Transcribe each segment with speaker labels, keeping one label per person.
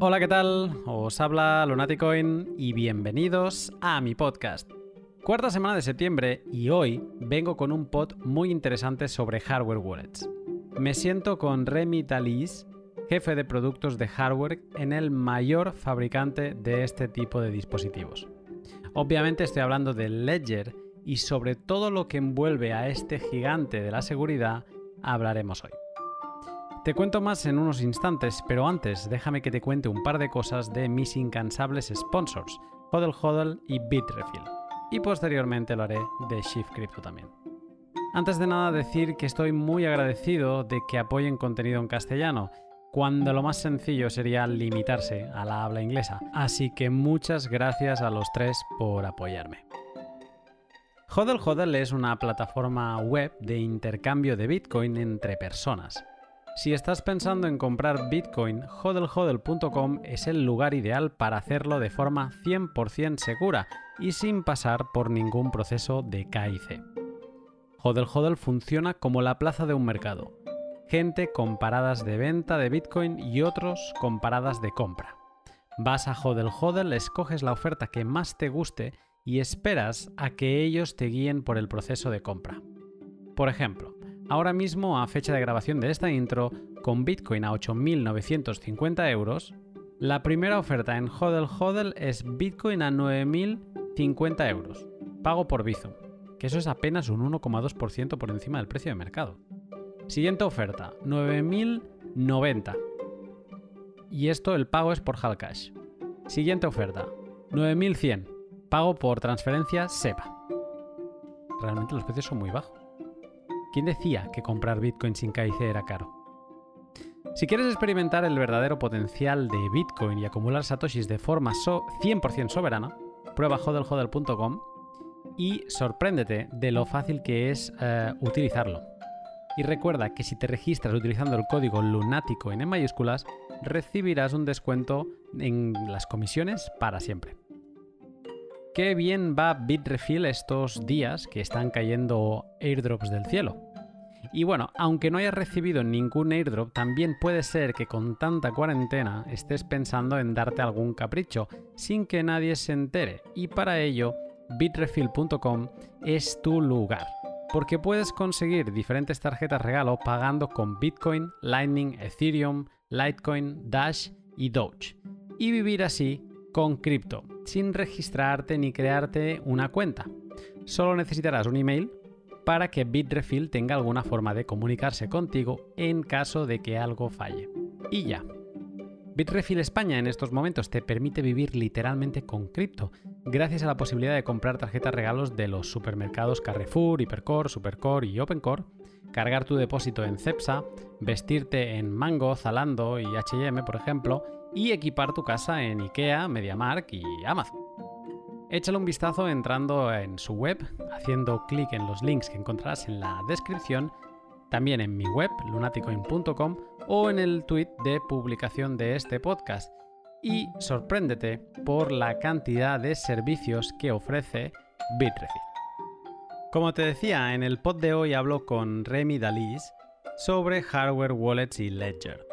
Speaker 1: Hola, ¿qué tal? Os habla Lunaticoin y bienvenidos a mi podcast. Cuarta semana de septiembre y hoy vengo con un pod muy interesante sobre hardware wallets. Me siento con Remy Talis, jefe de productos de hardware en el mayor fabricante de este tipo de dispositivos. Obviamente estoy hablando de Ledger y sobre todo lo que envuelve a este gigante de la seguridad hablaremos hoy. Te cuento más en unos instantes, pero antes déjame que te cuente un par de cosas de mis incansables sponsors, Hodel Hodel y Bitrefill. Y posteriormente lo haré de Shift Crypto también. Antes de nada decir que estoy muy agradecido de que apoyen contenido en castellano, cuando lo más sencillo sería limitarse a la habla inglesa. Así que muchas gracias a los tres por apoyarme. Hodel Hodel es una plataforma web de intercambio de Bitcoin entre personas. Si estás pensando en comprar Bitcoin, hodlhodl.com es el lugar ideal para hacerlo de forma 100% segura y sin pasar por ningún proceso de KIC. HODL funciona como la plaza de un mercado. Gente con paradas de venta de Bitcoin y otros con paradas de compra. Vas a HODL escoges la oferta que más te guste y esperas a que ellos te guíen por el proceso de compra. Por ejemplo, Ahora mismo, a fecha de grabación de esta intro, con Bitcoin a 8.950 euros, la primera oferta en Hodel Hodel es Bitcoin a 9.050 euros, pago por Bizum, que eso es apenas un 1,2% por encima del precio de mercado. Siguiente oferta, 9.090. Y esto el pago es por Halcash. Siguiente oferta, 9.100, pago por transferencia SEPA. Realmente los precios son muy bajos. ¿Quién decía que comprar Bitcoin sin KIC era caro? Si quieres experimentar el verdadero potencial de Bitcoin y acumular satoshis de forma 100% soberana, prueba hodlhodl.com y sorpréndete de lo fácil que es eh, utilizarlo. Y recuerda que si te registras utilizando el código lunático en mayúsculas, recibirás un descuento en las comisiones para siempre. Qué bien va Bitrefill estos días que están cayendo airdrops del cielo. Y bueno, aunque no hayas recibido ningún airdrop, también puede ser que con tanta cuarentena estés pensando en darte algún capricho sin que nadie se entere. Y para ello, bitrefill.com es tu lugar. Porque puedes conseguir diferentes tarjetas regalo pagando con Bitcoin, Lightning, Ethereum, Litecoin, Dash y Doge. Y vivir así con cripto, sin registrarte ni crearte una cuenta. Solo necesitarás un email para que Bitrefill tenga alguna forma de comunicarse contigo en caso de que algo falle. Y ya. Bitrefill España en estos momentos te permite vivir literalmente con cripto, gracias a la posibilidad de comprar tarjetas regalos de los supermercados Carrefour, Hipercore, Supercore y Opencore, cargar tu depósito en Cepsa, vestirte en Mango, Zalando y HM, por ejemplo, y equipar tu casa en IKEA, MediaMark y Amazon. Échale un vistazo entrando en su web, haciendo clic en los links que encontrarás en la descripción, también en mi web, lunaticoin.com, o en el tweet de publicación de este podcast. Y sorpréndete por la cantidad de servicios que ofrece Bitrefill. Como te decía, en el pod de hoy hablo con Remy Dalis sobre hardware wallets y ledger.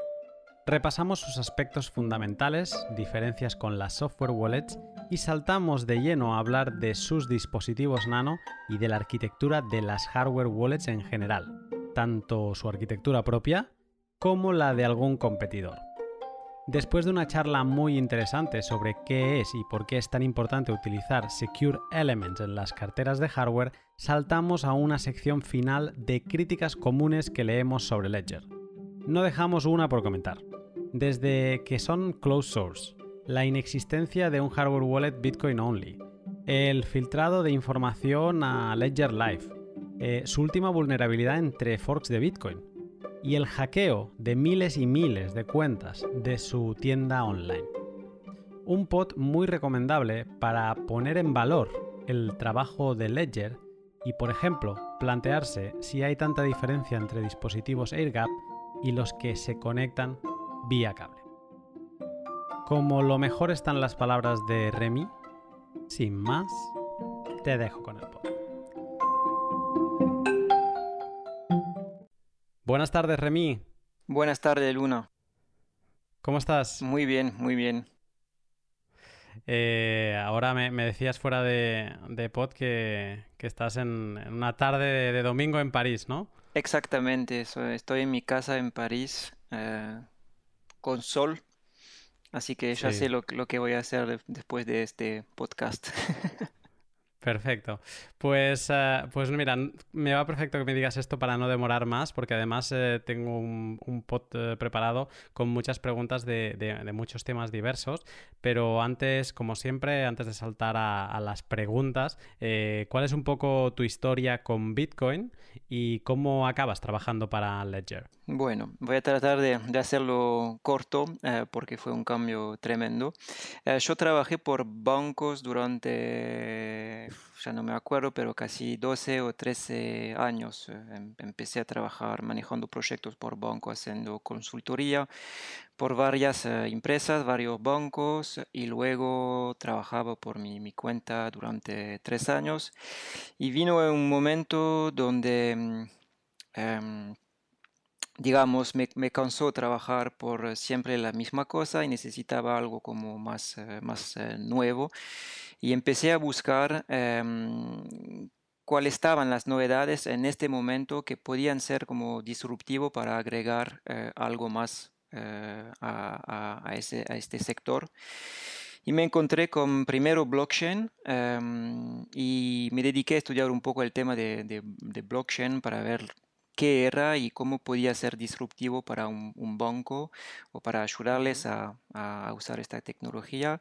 Speaker 1: Repasamos sus aspectos fundamentales, diferencias con las software wallets y saltamos de lleno a hablar de sus dispositivos nano y de la arquitectura de las hardware wallets en general, tanto su arquitectura propia como la de algún competidor. Después de una charla muy interesante sobre qué es y por qué es tan importante utilizar Secure Elements en las carteras de hardware, saltamos a una sección final de críticas comunes que leemos sobre Ledger. No dejamos una por comentar desde que son closed source, la inexistencia de un hardware wallet Bitcoin only, el filtrado de información a Ledger Live, eh, su última vulnerabilidad entre forks de Bitcoin y el hackeo de miles y miles de cuentas de su tienda online. Un pod muy recomendable para poner en valor el trabajo de Ledger y, por ejemplo, plantearse si hay tanta diferencia entre dispositivos AirGap y los que se conectan vía cable. Como lo mejor están las palabras de Remy, sin más, te dejo con el pod. Buenas tardes, Remy.
Speaker 2: Buenas tardes, Luna.
Speaker 1: ¿Cómo estás?
Speaker 2: Muy bien, muy bien.
Speaker 1: Eh, ahora me, decías fuera de, pod que, estás en, una tarde de, domingo en París, ¿no?
Speaker 2: Exactamente, estoy en mi casa en París eh, con sol, así que ya sé lo, lo, que voy a hacer después de este podcast.
Speaker 1: Perfecto. Pues, eh, pues mira, me va perfecto que me digas esto para no demorar más, porque además eh, tengo un, un pod eh, preparado con muchas preguntas de, muchos temas diversos. Pero antes, como siempre, antes de saltar a, las preguntas, ¿cuál es un poco tu historia con Bitcoin y cómo acabas trabajando para Ledger?
Speaker 2: Bueno, voy a tratar de, hacerlo corto porque fue un cambio tremendo. yo trabajé por bancos durante ya no me acuerdo, pero casi 12 o 13 años. Eh, em, empecé a trabajar manejando proyectos por banco, haciendo consultoría por varias eh, empresas, varios bancos y luego trabajaba por mi, cuenta durante tres años. Y vino un momento donde... Mm, em, digamos, me, me, cansó trabajar por siempre la misma cosa y necesitaba algo como más, eh, más nuevo y empecé a buscar em, cuáles estaban las novedades en este momento que podían ser como disruptivo para agregar eh, algo más eh, a, ese, a, este sector. Y me encontré con primero blockchain em, y me dediqué a estudiar un poco el tema de, de, blockchain para ver qué era y cómo podía ser disruptivo para un, banco o para ayudarles a, a, usar esta tecnología.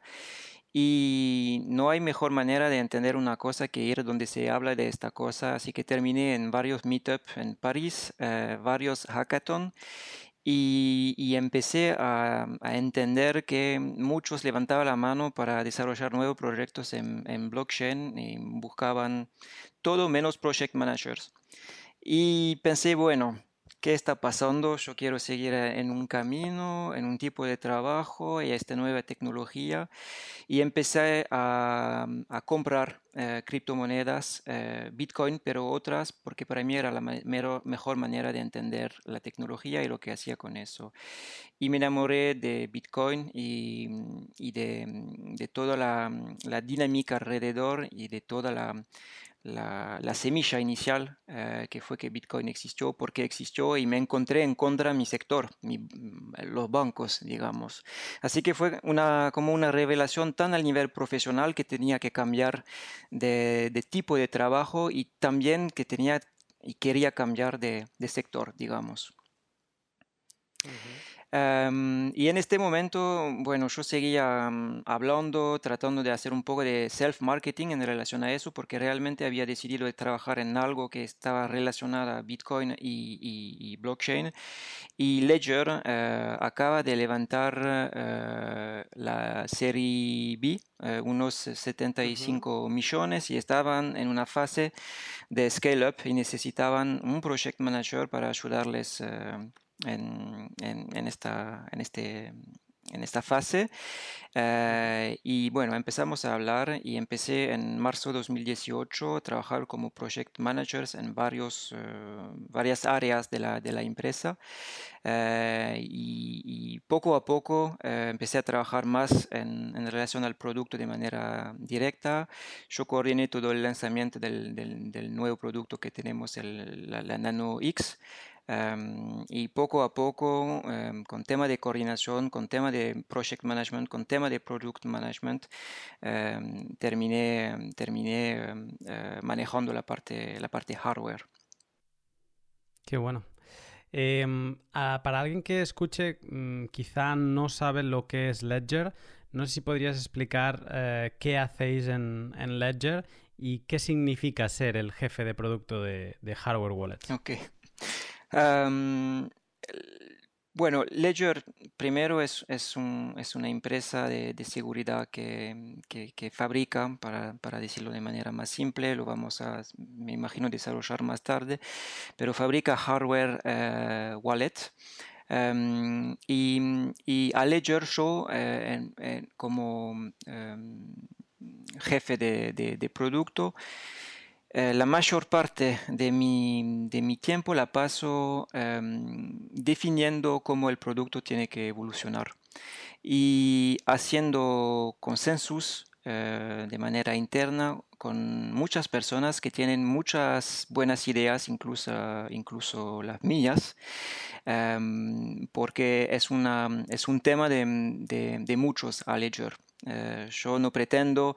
Speaker 2: Y no hay mejor manera de entender una cosa que ir donde se habla de esta cosa. Así que terminé en varios meetups en París, eh, varios hackathons. Y, empecé a, entender que muchos levantaban la mano para desarrollar nuevos proyectos en, en blockchain y buscaban todo menos project managers. Y pensé, bueno, qué está pasando, yo quiero seguir eh, en un camino, en un tipo de trabajo y esta nueva tecnología. Y empecé a, a comprar eh, criptomonedas, eh, Bitcoin, pero otras, porque para mí era la mejor manera de entender la tecnología y lo que hacía con eso. Y me enamoré de Bitcoin y, y de, de, toda la, la dinámica alrededor y de toda la la, semilla inicial eh, que fue que Bitcoin existió, porque existió y me encontré en contra mi sector, mm, los bancos, digamos. Así que fue una, como una revelación tan al nivel profesional que tenía que cambiar de, tipo de trabajo y también que tenía y quería cambiar de, sector, digamos. Em, y en este momento, bueno, yo seguía mm, hablando, tratando de hacer un poco de self-marketing en relación a eso, porque realmente había decidido de trabajar en algo que estaba relacionado a Bitcoin y, blockchain. Y Ledger eh, acaba de levantar eh, la serie B, eh, unos 75 millones, y estaban en una fase de scale-up y necesitaban un project manager para ayudarles en, en, esta, en, este, en esta fase. Eh, y bueno, empezamos a hablar y empecé en marzo de 2018 a trabajar como project managers en varios, eh, varias áreas de la, de la empresa. Eh, y, poco a poco empecé a trabajar más en, en, relación al producto de manera directa. Yo coordiné todo el lanzamiento del, del, del nuevo producto que tenemos, el, la, la Nano X. Em, y poco a poco, em, con tema de coordinación, con tema de project management, con tema de product management, em, terminé, terminé eh, manejando la parte, la parte hardware.
Speaker 1: Qué bueno. para alguien que escuche, mm, quizá no sabe lo que es Ledger, no sé si podrías explicar eh, qué hacéis en, Ledger y qué significa ser el jefe de producto de, de Hardware Wallets.
Speaker 2: Ok bueno, Ledger primero es, es, un, es una empresa de, de seguridad que, que, fabrica, para, para, decirlo de manera más simple, lo vamos a, me imagino, desarrollar más tarde, pero fabrica hardware eh, wallet. y, y, a Ledger yo, eh, como em, jefe de, de, de producto, eh, la mayor parte de mi, de mi tiempo la paso em, definiendo cómo el producto tiene que evolucionar. y haciendo consensus de manera interna con muchas personas que tienen muchas buenas ideas, incluso, incluso las mías, em, porque es, una, es un tema de, de, muchos a Ledger. yo no pretendo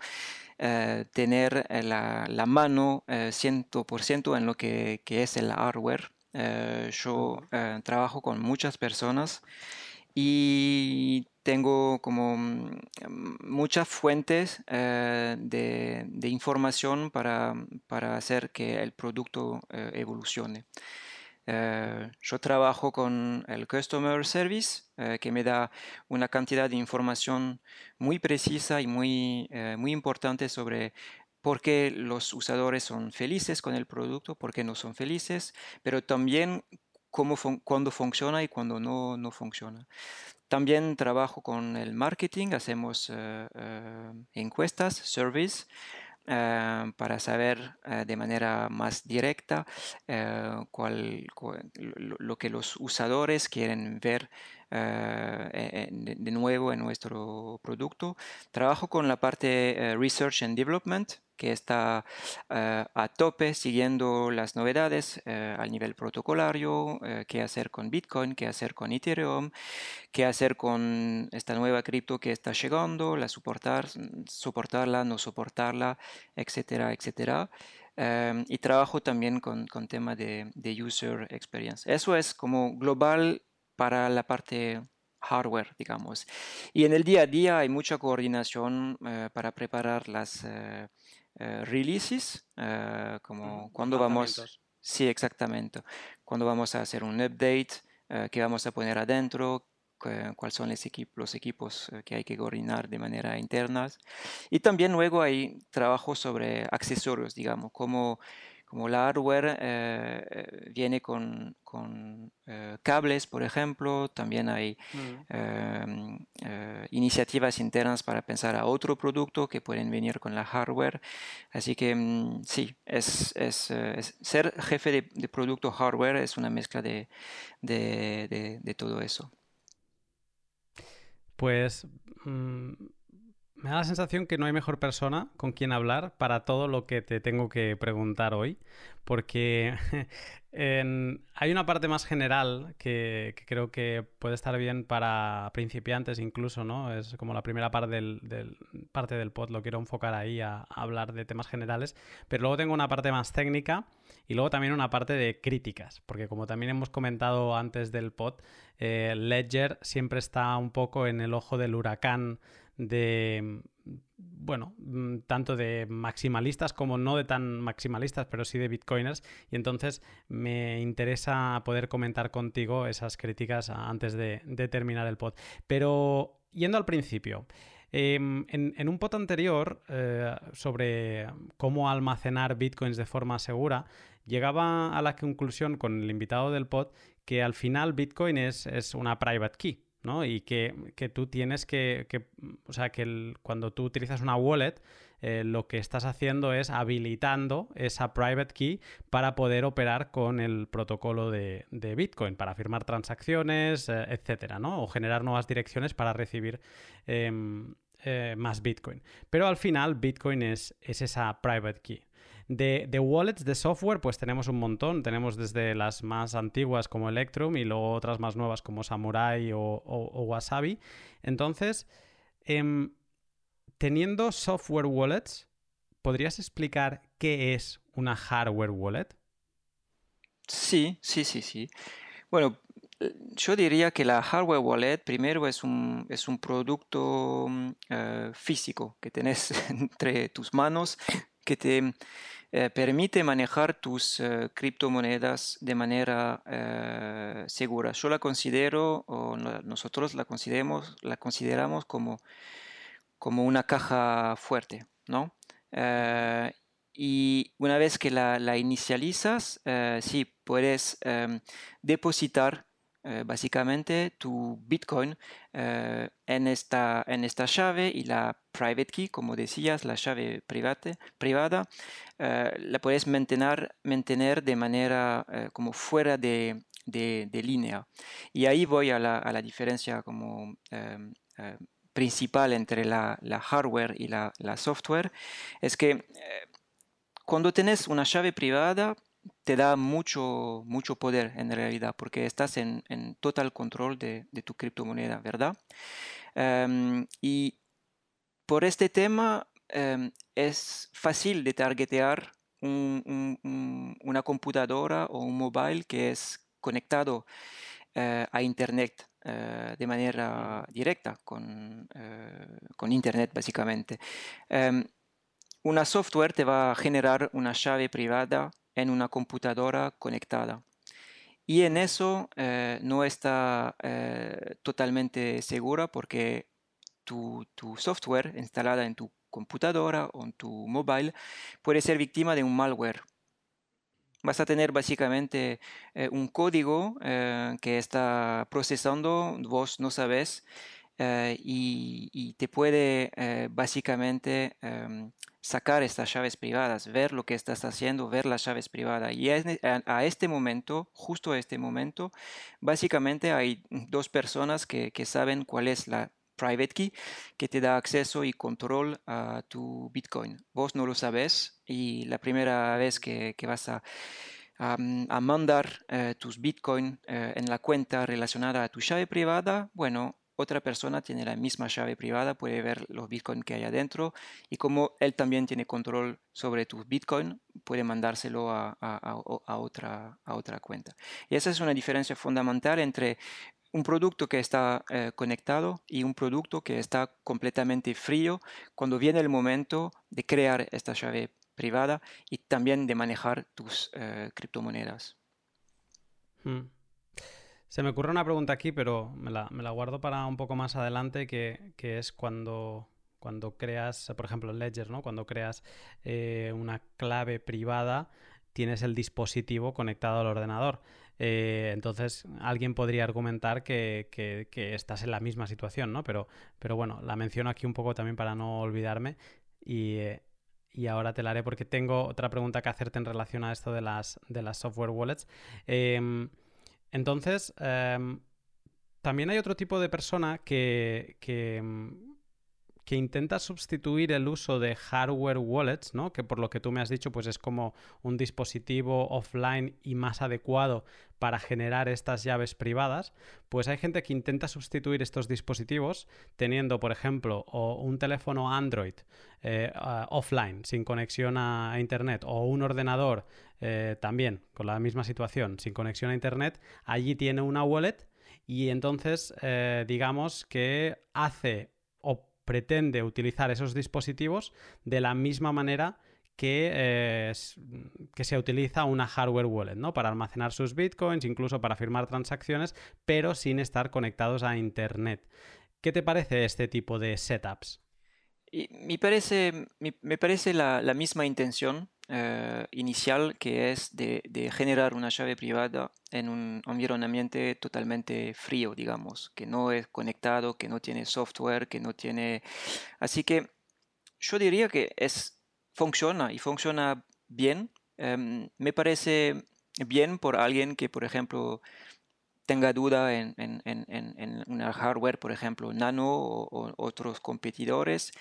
Speaker 2: eh, tener eh, la, la mano 100% eh, en lo que, que, es el hardware. yo trabajo con muchas personas y tengo como mm, muchas fuentes de, de, información para, para, hacer que el producto evolucione. Eh, yo trabajo con el Customer Service, eh, que me da una cantidad de información muy precisa y muy, eh, muy importante sobre por qué los usadores son felices con el producto, por qué no son felices, pero también cómo cuándo funciona y cuándo no, no funciona. También trabajo con el marketing, hacemos encuestas, surveys, eh, para saber eh, de manera más directa eh, cuál, lo, que los usadores quieren ver de, nuevo en nuestro producto. Trabajo con la parte Research and Development, que está eh, a tope siguiendo las novedades eh, al nivel protocolario, eh, qué hacer con Bitcoin, qué hacer con Ethereum, qué hacer con esta nueva cripto que está llegando, la soportar, soportarla, no soportarla, etcétera, etcétera. y trabajo también con, con tema de, de user experience. Eso es como global para la parte hardware, digamos. Y en el día a día hay mucha coordinación para preparar las, eh, releases, eh, como cuando vamos... Sí, exactamente. Cuando vamos a hacer un update, eh, qué vamos a poner adentro, cuáles son los equipos, los equipos que hay que coordinar de manera interna. Y también luego hay trabajo sobre accesorios, digamos, como como la hardware eh, eh, viene con, eh, cables, por ejemplo, también hay mm. em, iniciativas internas para pensar a otro producto que pueden venir con la hardware. Así que mm, sí, es, ser jefe de, producto hardware es una mezcla de, de todo eso.
Speaker 1: Pues mm, me da la sensación que no hay mejor persona con quien hablar para todo lo que te tengo que preguntar hoy, porque hay una parte más general que, creo que puede estar bien para principiantes incluso, ¿no? Es como la primera parte del, parte del pod, lo quiero enfocar ahí a, hablar de temas generales, pero luego tengo una parte más técnica y luego también una parte de críticas, porque como también hemos comentado antes del pod, eh, Ledger siempre está un poco en el ojo del huracán de, bueno, mm, tanto de maximalistas como no de tan maximalistas, pero sí de bitcoiners. Y entonces me interesa poder comentar contigo esas críticas antes de, terminar el pod. Pero yendo al principio. Em, en, un pod anterior eh, sobre cómo almacenar bitcoins de forma segura, llegaba a la conclusión con el invitado del pod que al final bitcoin es, es una private key. Y que, tú tienes que, o sea, que cuando tú utilizas una wallet, eh, lo que estás haciendo es habilitando esa private key para poder operar con el protocolo de, Bitcoin, para firmar transacciones, eh, etcétera, ¿no? O generar nuevas direcciones para recibir em, eh, más Bitcoin. Pero al final, Bitcoin es, es esa private key. De, wallets, de software, pues tenemos un montón. Tenemos desde las más antiguas como Electrum y luego otras más nuevas como Samurai o, Wasabi. Entonces, em, teniendo software wallets, ¿podrías explicar qué es una hardware wallet?
Speaker 2: Sí, sí, sí, sí. Bueno, yo diría que la hardware wallet primero es un, es un producto mm, eh, físico que tenés entre tus manos que te eh, permite manejar tus eh, criptomonedas de manera eh, segura. Yo la considero, o nosotros la consideramos, la consideramos como, como una caja fuerte, ¿no? y una vez que la, la inicializas, sí, puedes depositar eh, básicamente tu Bitcoin eh, en, esta, en esta llave y la private key, como decías, la llave privada, eh, la puedes mantener, mantener de manera como fuera de, de, línea. Y ahí voy a la, diferencia como em, em, principal entre la, hardware y la, software. Es que cuando tienes una llave privada, te da mucho, mucho poder en realidad, porque estás en, total control de, tu criptomoneda, ¿verdad? Em, y por este tema es fácil de targetear una computadora o un mobile que es conectado eh, a Internet eh, de manera directa con, eh, con Internet básicamente. Em, una software te va a generar una llave privada en una computadora conectada. Y en eso no está totalmente segura porque tu, tu, software instalada en tu computadora o en tu mobile puede ser víctima de un malware. Vas a tener básicamente eh, un código eh, que está procesando, vos no sabes, eh, y, te puede básicamente em, sacar estas llaves privadas, ver lo que estás haciendo, ver las llaves privadas. Y a, este momento, justo a este momento, básicamente hay dos personas que, que saben cuál es la private key que te da acceso y control a tu Bitcoin. Vos no lo sabes y la primera vez que, vas a, a, mandar eh, tus Bitcoin eh, en la cuenta relacionada a tu llave privada, bueno, otra persona tiene la misma llave privada, puede ver los Bitcoin que hay adentro y como él también tiene control sobre tu Bitcoin, puede mandárselo a, a, otra, a otra cuenta. Y esa es una diferencia fundamental entre un producto que está eh, conectado y un producto que está completamente frío cuando viene el momento de crear esta llave privada y también de manejar tus eh, criptomonedas.
Speaker 1: Hmm. Se me ocurre una pregunta aquí, pero me la, guardo para un poco más adelante, que, es cuando, cuando creas, por ejemplo, Ledger, ¿no? Cuando creas eh, una clave privada, tienes el dispositivo conectado al ordenador. Eh, entonces, alguien podría argumentar que, estás en la misma situación, ¿no? Pero, pero bueno, la menciono aquí un poco también para no olvidarme. Y, ahora te la haré porque tengo otra pregunta que hacerte en relación a esto de las, de las software wallets. Em, entonces, em, también hay otro tipo de persona que, que em, que intenta sustituir el uso de hardware wallets, ¿no? que por lo que tú me has dicho, pues es como un dispositivo offline y más adecuado para generar estas llaves privadas, pues hay gente que intenta sustituir estos dispositivos teniendo, por ejemplo, un teléfono Android eh, offline, sin conexión a, Internet, o un ordenador eh, también con la misma situación, sin conexión a Internet, allí tiene una wallet y entonces eh, digamos que hace pretende utilizar esos dispositivos de la misma manera que, eh, que, se utiliza una hardware wallet, ¿no? Para almacenar sus bitcoins, incluso para firmar transacciones, pero sin estar conectados a Internet. ¿Qué te parece este tipo de setups?
Speaker 2: Me parece, me, parece la, misma intención eh, inicial que es de, generar una llave privada en un environamiento totalmente frío, digamos, que no es conectado, que no tiene software, que no tiene... Así que yo diría que es, funciona y funciona bien. Em, me parece bien por alguien que, por ejemplo, tenga duda en, en, en, una hardware, por ejemplo, Nano o, otros competidores,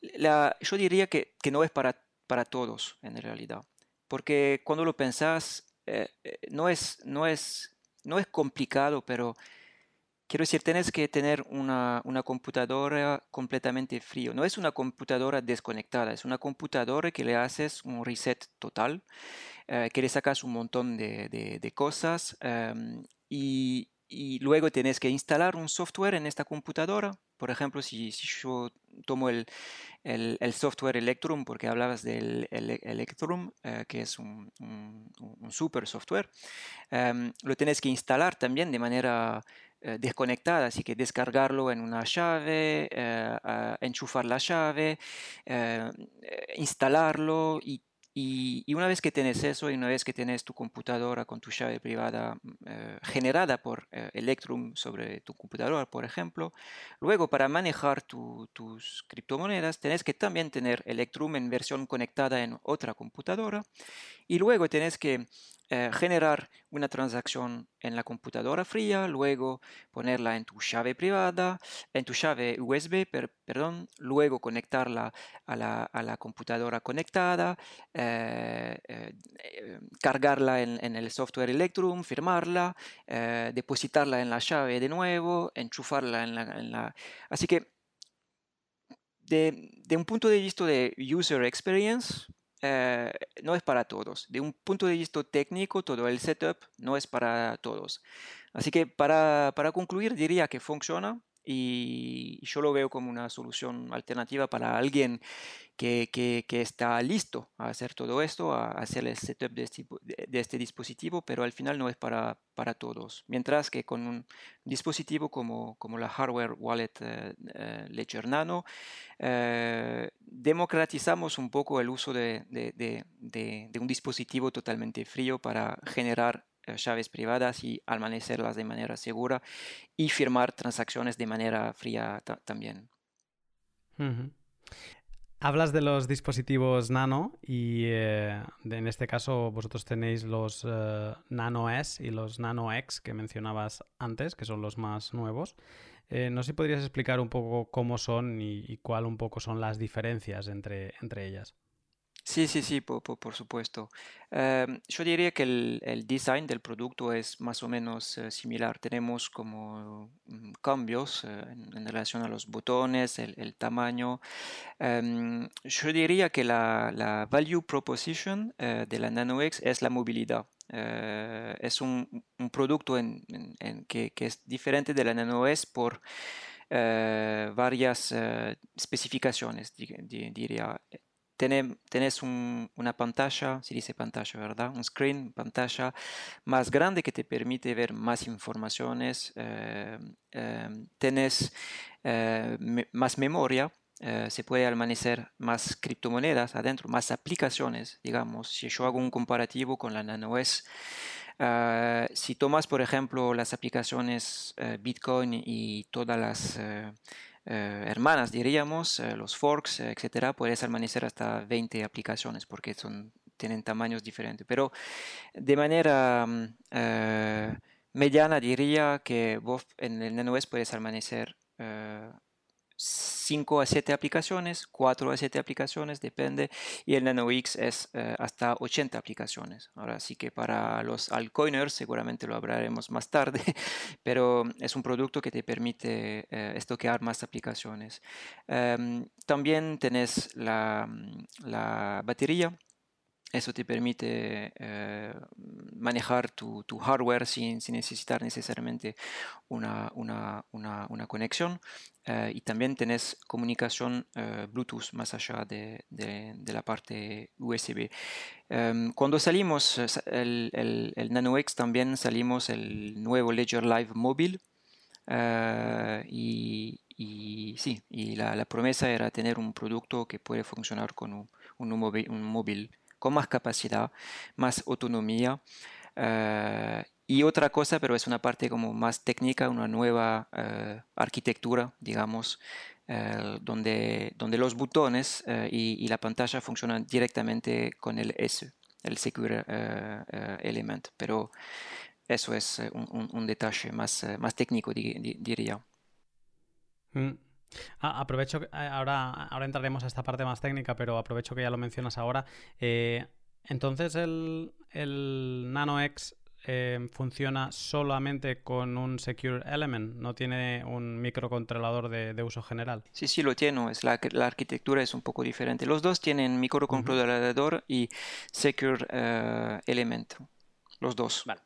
Speaker 2: yo diría que, que, no es para, para todos en realidad. Porque cuando lo pensás, eh, eh, no, es, no, es, no es complicado, pero quiero decir, tienes que tener una, una, computadora completamente frío. No es una computadora desconectada, es una computadora que le haces un reset total, eh, que le sacas un montón de, de, cosas em, y, luego tienes que instalar un software en esta computadora. Por ejemplo, si, yo tomo el, software Electrum, porque hablabas del Electrum, eh, que es un, super software, em, lo tienes que instalar también de manera eh, desconectada, así que descargarlo en una llave, eh, enchufar la llave, instalarlo y y, una vez que tienes eso y una vez que tienes tu computadora con tu llave privada mm, eh, generada por eh, Electrum sobre tu computadora, por ejemplo, luego para manejar tus criptomonedas tienes que también tener Electrum en versión conectada en otra computadora y luego tienes que eh, generar una transacción en la computadora fría, luego ponerla en tu llave privada, en tu llave USB, perdón, luego conectarla a la, computadora conectada, eh, eh, cargarla en, el software Electrum, firmarla, depositarla en la llave de nuevo, enchufarla en la... Así que de, de un punto de vista de user experience, eh, no es para todos. De un punto de vista técnico, todo el setup no es para todos. Así que para, para concluir, diría que funciona, y yo lo veo como una solución alternativa para alguien que, que, está listo a hacer todo esto, a hacer el setup de este, de este, dispositivo, pero al final no es para, para todos. Mientras que con un dispositivo como, como la hardware wallet eh, eh, Ledger Nano, eh, democratizamos un poco el uso de, de, de un dispositivo totalmente frío para generar llaves privadas y almacenarlas de manera segura y firmar transacciones de manera fría también.
Speaker 1: Hablas de los dispositivos Nano y eh, en este caso vosotros tenéis los eh, Nano S y los Nano X que mencionabas antes, que son los más nuevos. no sé si podrías explicar un poco cómo son y, y cuál un poco son las diferencias entre, entre ellas.
Speaker 2: Sí, sí, sí, por, por, supuesto. Em, yo diría que el, el, design del producto es más o menos eh, similar. Tenemos como mm, cambios eh, en, relación a los botones, el, el tamaño. Em, yo diría que la, la value proposition eh, de la Nano X es la movilidad. es un, un producto en, en, que, que, es diferente de la Nano S por varias especificaciones, diría tenés una pantalla, se dice pantalla, ¿verdad? Un screen, pantalla más grande que te permite ver más informaciones. Eh, em, eh, más memoria, eh, se puede almacenar más criptomonedas adentro, más aplicaciones, digamos. Si yo hago un comparativo con la Nano S, si tomas, por ejemplo, las aplicaciones Bitcoin y todas las eh, hermanas, diríamos, eh, los forks, etcétera, puedes almacenar hasta 20 aplicaciones porque son, tienen tamaños diferentes. Pero de manera mm, eh, mediana diría que vos en el NanoS puedes almacenar 5 a 7 aplicaciones, 4 a 7 aplicaciones, depende, y el Nano X es eh, hasta 80 aplicaciones. Ahora sí que para los altcoiners seguramente lo hablaremos más tarde, pero es un producto que te permite eh, estoquear más aplicaciones. Em, también tenés la, la batería eso te permite eh, manejar tu, hardware sin, necesitar necesariamente una, conexión. Eh, y también tenés comunicación eh, Bluetooth más allá de, la parte USB. Em, cuando salimos el, el, Nano X también salimos el nuevo Ledger Live móvil. y, sí, y la, promesa era tener un producto que puede funcionar con un, un móvil con más capacidad, más autonomía. Eh, y otra cosa, pero es una parte como más técnica, una nueva eh, arquitectura, digamos, eh, donde, donde los botones y, la pantalla funcionan directamente con el S, el Secure Element. Pero eso es un, detalle más, más técnico, diría.
Speaker 1: Mm. Ah, aprovecho, eh, ahora, ahora entraremos a esta parte más técnica, pero aprovecho que ya lo mencionas ahora. Eh, entonces, el, el Nano X eh, funciona solamente con un Secure Element, no tiene un microcontrolador de, uso general.
Speaker 2: Sí, sí, lo tiene, es la, la, arquitectura es un poco diferente. Los dos tienen microcontrolador y Secure Element, los dos.
Speaker 1: Vale.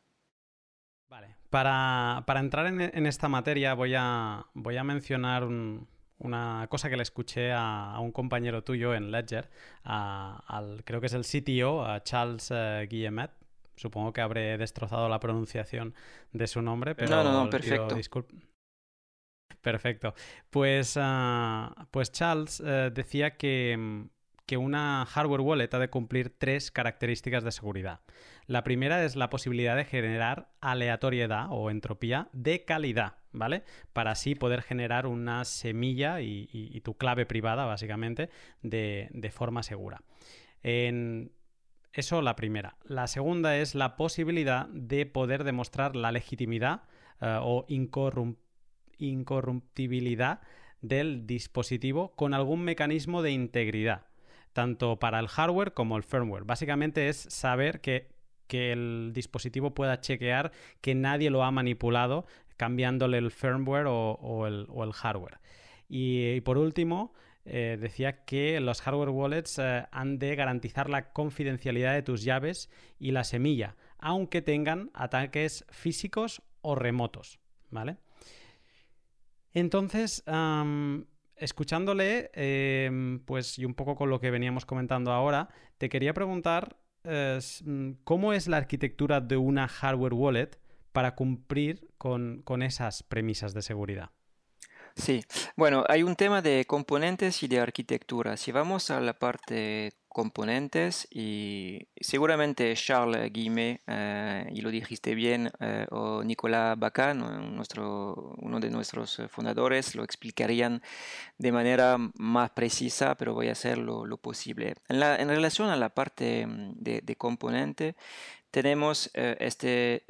Speaker 1: Para, para entrar en, en, esta materia voy a, voy a mencionar un, una cosa que le escuché a, un compañero tuyo en Ledger, al, creo que es el CTO, a Charles eh, Guillemet. Supongo que habré destrozado la pronunciación de su nombre, pero...
Speaker 2: No, no, no, perfecto.
Speaker 1: Perfecto. Pues, ah, pues Charles eh, decía que, que una hardware wallet ha de cumplir tres características de seguridad. La primera es la posibilidad de generar aleatoriedad o entropía de calidad, ¿vale? Para así poder generar una semilla y, tu clave privada, básicamente, de, forma segura. eso la primera. La segunda es la posibilidad de poder demostrar la legitimidad eh, o incorruptibilidad del dispositivo con algún mecanismo de integridad tanto para el hardware como el firmware. Básicamente es saber que, el dispositivo pueda chequear que nadie lo ha manipulado cambiándole el firmware o, el, hardware. Y, por último, eh, decía que los hardware wallets eh, han de garantizar la confidencialidad de tus llaves y la semilla, aunque tengan ataques físicos o remotos. ¿Vale? Entonces, escuchándole, em, pues y un poco con lo que veníamos comentando ahora, te quería preguntar eh, cómo es la arquitectura de una hardware wallet para cumplir con, con esas premisas de seguridad.
Speaker 2: Sí, bueno, hay un tema de componentes y de arquitectura. Si vamos a la parte componentes y seguramente Charles Guillemet, eh, y lo dijiste bien, eh, o Nicolás Bacán, nuestro, uno de nuestros fundadores, lo explicarían de manera más precisa, pero voy a hacer lo, posible. En, relación a la parte mm, de, de componente, tenemos eh, este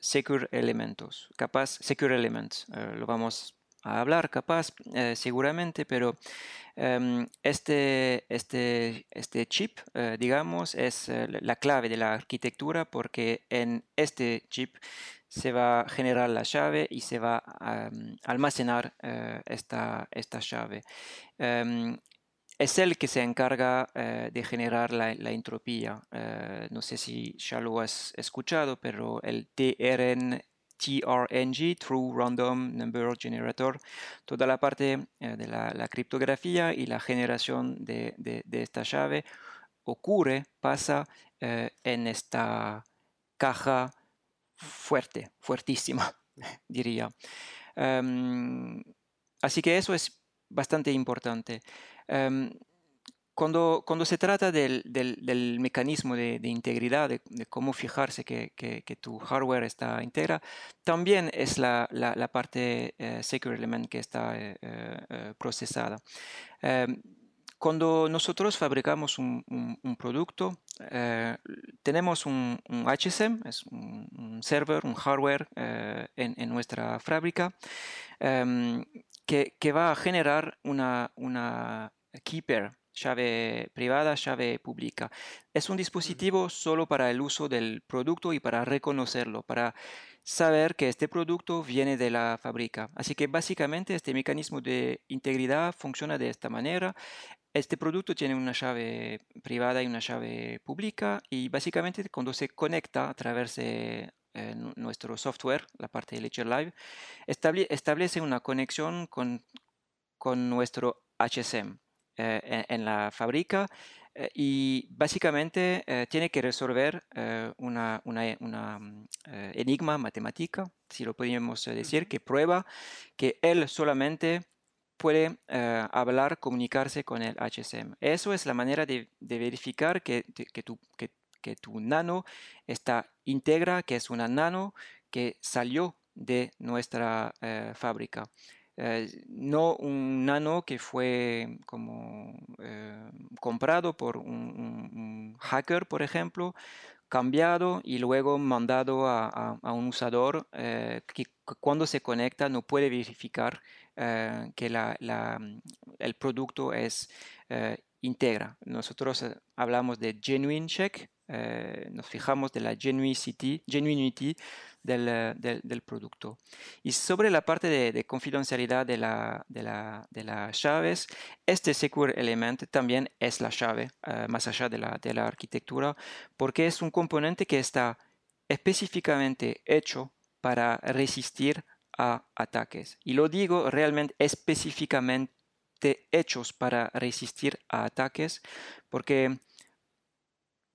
Speaker 2: Secure Elementos, capaz, Secure Elements, lo vamos a hablar capaz seguramente, pero Em, este, este, este chip, eh, digamos, es eh, la clave de la arquitectura porque en este chip se va a generar la llave y se va a em, almacenar eh, esta, esta llave. Em, es el que se encarga de generar la, entropía. no sé si ya lo has escuchado, pero el TRN, TRNG, True Random Number Generator, toda la parte eh, de la, criptografía y la generación de, esta llave ocurre, pasa eh, en esta caja fuerte, fuertísima, diría. Em, así que eso es bastante importante. Em, cuando, cuando se trata del, del, mecanismo de, integridad, de, cómo fijarse que, que, tu hardware está íntegra, también es la, la, parte eh, Secure Element que está eh, eh, procesada. Em, cuando nosotros fabricamos un, producto, tenemos un, HSM, es un, server, un hardware en, en, nuestra fábrica, em, que, que, va a generar una, una keeper llave privada, llave pública. Es un dispositivo solo para el uso del producto y para reconocerlo, para saber que este producto viene de la fábrica. Así que básicamente este mecanismo de integridad funciona de esta manera. Este producto tiene una llave privada y una llave pública y básicamente cuando se conecta a través de eh, nuestro software, la parte de Ledger Live, establece una conexión con, con nuestro HSM. Eh, en, la fábrica eh, y básicamente eh, tiene que resolver una, mm, enigma matemática, si lo podemos decir, que prueba que él solamente puede hablar, comunicarse con el HSM. Eso es la manera de, verificar que, que, tu, que, tu, nano está íntegra, que es una nano que salió de nuestra fábrica. Eh, no un nano que fue como eh, comprado por un, hacker, por ejemplo, cambiado y luego mandado a, un usador eh, que cuando se conecta no puede verificar que el producto es íntegra. Nosotros hablamos de genuine check, nos fijamos de la genuinity, genuinity eh, del, producto. Y sobre la parte de, confidencialidad de, la, de, la, de, las llaves, este Secure Element también es la llave, eh, más allá de la, de la arquitectura, porque es un componente que está específicamente hecho para resistir a ataques. Y lo digo realmente específicamente hechos para resistir a ataques, porque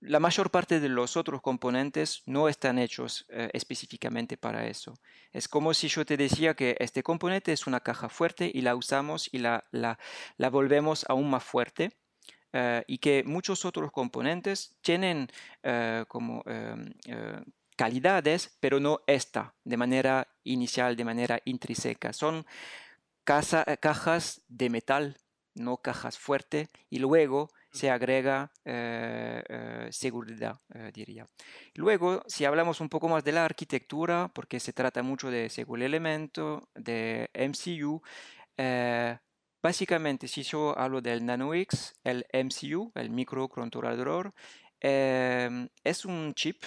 Speaker 2: la mayor parte de los otros componentes no están hechos eh, específicamente para eso. Es como si yo te decía que este componente es una caja fuerte y la usamos y la, la, volvemos aún más fuerte. y que muchos otros componentes tienen como em, calidades, pero no esta, de manera inicial, de manera intrínseca. Son cajas de metal, no cajas fuertes, y luego se agrega eh, eh, seguridad, eh, diría. Luego, si hablamos un poco más de la arquitectura, porque se trata mucho de seguro elemento, de MCU, básicamente si yo hablo del NanoX, el MCU, el microcontrolador, es un chip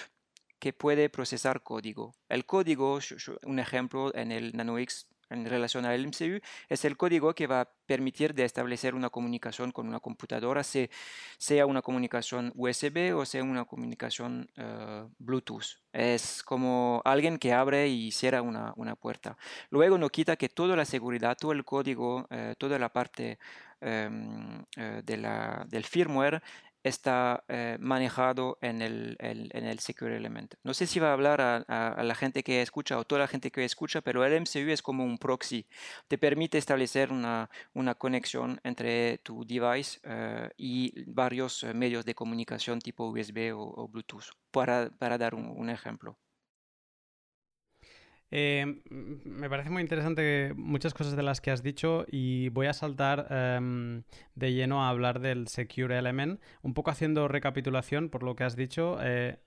Speaker 2: que puede procesar código. El código, un ejemplo en el NanoX en relación al MCU, es el código que va a permitir de establecer una comunicación con una computadora, sea una comunicación USB o sea una comunicación eh, Bluetooth. Es como alguien que abre y cierra una, puerta. Luego no quita que toda la seguridad, todo el código, eh, toda la parte em, eh, de la, del firmware está eh, manejado en el, en el, Secure Element. No sé si va a hablar a, la gente que escucha o toda la gente que escucha, pero el MCU es como un proxy. Te permite establecer una, una conexión entre tu device eh, y varios eh, medios de comunicación tipo USB o, Bluetooth, para, para dar un ejemplo.
Speaker 1: Eh, me parece muy interesante muchas cosas de las que has dicho y voy a saltar em, de lleno a hablar del Secure Element, un poco haciendo recapitulación por lo que has dicho. Eh,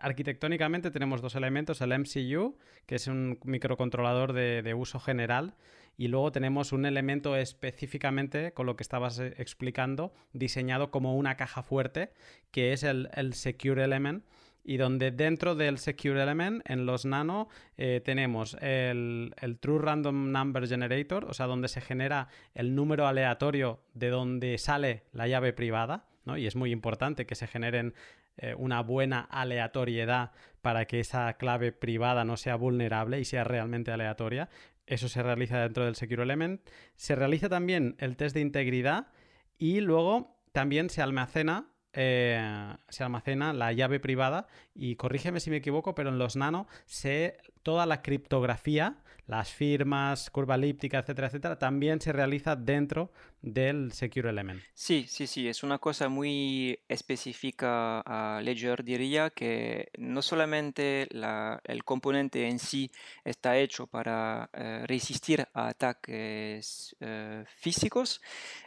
Speaker 1: arquitectónicamente tenemos dos elementos, el MCU, que es un microcontrolador de, uso general, y luego tenemos un elemento específicamente, con lo que estabas eh, explicando, diseñado como una caja fuerte, que es el, el Secure Element y donde dentro del Secure Element, en los nano, eh, tenemos el, True Random Number Generator, o sea, donde se genera el número aleatorio de donde sale la llave privada, ¿no? Y es muy importante que se generen eh, una buena aleatoriedad para que esa clave privada no sea vulnerable y sea realmente aleatoria. Eso se realiza dentro del Secure Element. Se realiza también el test de integridad y luego también se almacena eh, se almacena la llave privada y corrígeme si me equivoco, pero en los nano se toda la criptografía, las firmas, curva elíptica, etcétera, etcétera, también se realiza dentro del Secure Element.
Speaker 2: Sí, sí, sí, es una cosa muy específica a Ledger, diría que no solamente el componente en sí está hecho para eh, resistir a ataques eh, físicos,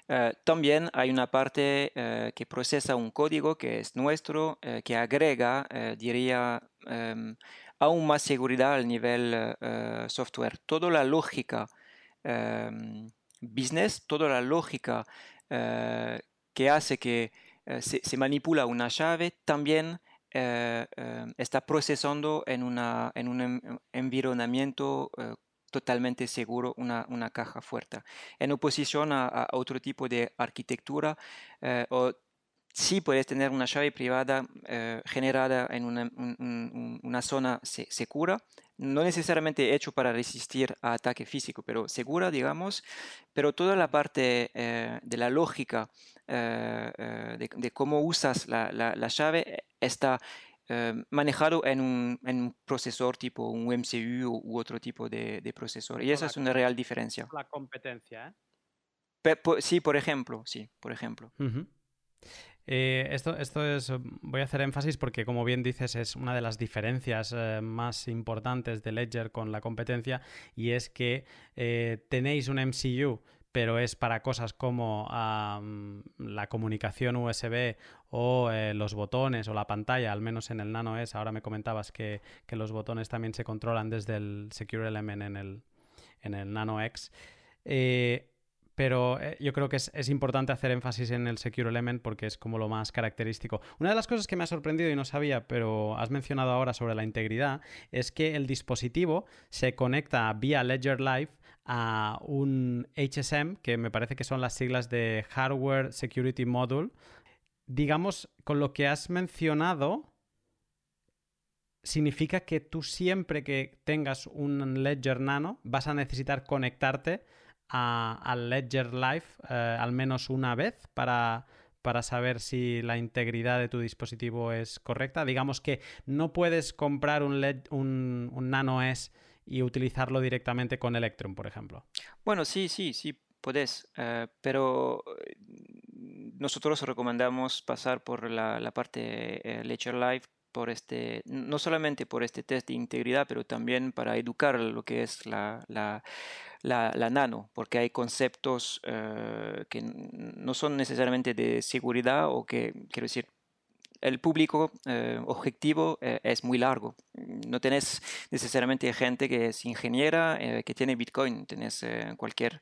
Speaker 2: eh, también hay una parte que procesa un código que es nuestro, que agrega, diría, em, aún más seguridad al nivel software. Toda la lógica em, business, toda la lógica eh, que hace que eh, se, manipula una llave también eh, está procesando en, en un environamiento totalmente seguro una, una, caja fuerte. En oposición a, otro tipo de arquitectura, o sí puedes tener una llave privada generada en una, una zona segura, no necesariamente hecho para resistir a ataque físico, pero segura, digamos, pero toda la parte eh, de la lógica eh, eh, de, cómo usas la, llave está manejado en un, procesor tipo un MCU u otro tipo de, procesor. Y esa es una real diferencia.
Speaker 1: La competencia,
Speaker 2: sí, por ejemplo, sí, por ejemplo.
Speaker 1: Eh, esto, esto es, voy a hacer énfasis porque, como bien dices, es una de las diferencias eh, más importantes de Ledger con la competencia y es que eh, tenéis un MCU, pero es para cosas como la comunicación USB o los botones o la pantalla, al menos en el Nano S. Ahora me comentabas que, que los botones también se controlan desde el Secure Element en el, en el Nano X pero eh, yo creo que es, importante hacer énfasis en el Secure Element porque es como lo más característico. Una de las cosas que me ha sorprendido y no sabía, pero has mencionado ahora sobre la integridad, es que el dispositivo se conecta vía Ledger Live a un HSM, que me parece que son las siglas de Hardware Security Module. Digamos, con lo que has mencionado, significa que tú siempre que tengas un Ledger Nano vas a necesitar conectarte al Ledger Live eh, al menos una vez para, para saber si la integridad de tu dispositivo es correcta. Digamos que no puedes comprar un, LED, un, Nano S y utilizarlo directamente con Electrum, por ejemplo.
Speaker 2: Bueno, sí, sí, sí, puedes, eh, pero nosotros recomendamos pasar por la, parte eh, Ledger Live por este, no solamente por este test de integridad, pero también para educar lo que es la, la, la, nano, porque hay conceptos eh, que no son necesariamente de seguridad o que, quiero decir, el público eh, objetivo eh, es muy largo. No tenés necesariamente gente que es ingeniera, que tiene Bitcoin. Tenés cualquier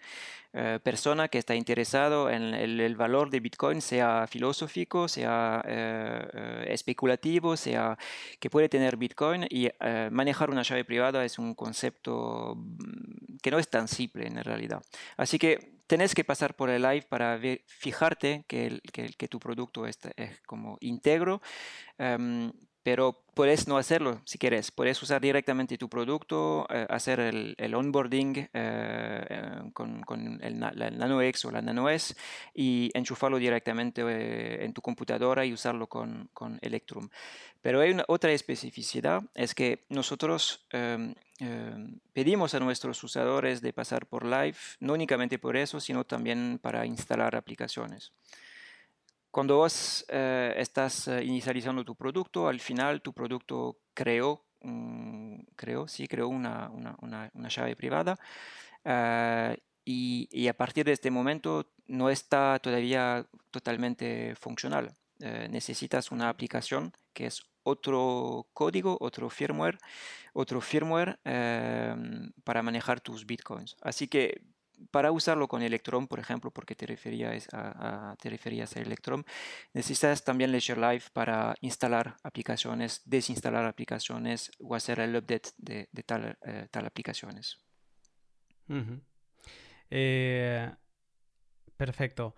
Speaker 2: eh, persona que está interesado en el, valor de Bitcoin, sea filosófico, sea eh, eh, especulativo, sea que puede tener Bitcoin y manejar una llave privada es un concepto mm, que no es tan simple en realidad. Así que tenés que pasar por el live para fijarte que, que, tu producto es, es como íntegro. Em, pero puedes no hacerlo si quieres. Puedes usar directamente tu producto, eh, hacer el, onboarding eh, eh, con, el, la, Nano X o la Nano S y enchufarlo directamente en tu computadora y usarlo con, con Electrum. Pero hay una, otra especificidad, es que nosotros em, pedimos a nuestros usadores de pasar por Live, no únicamente por eso, sino también para instalar aplicaciones. Cuando vos eh, estás eh, inicializando tu producto, al final tu producto creó, creo, sí, creó una, una, una, llave privada eh, y, y, a partir de este momento no está todavía totalmente funcional. necesitas una aplicación que es otro código, otro firmware, otro firmware para manejar tus bitcoins. Así que para usarlo con Electron, por ejemplo, porque te referías a, te referías a Electron, necesitas también Ledger Live para instalar aplicaciones, desinstalar aplicaciones o hacer el update de, tal, eh, aplicaciones.
Speaker 1: Eh, perfecto.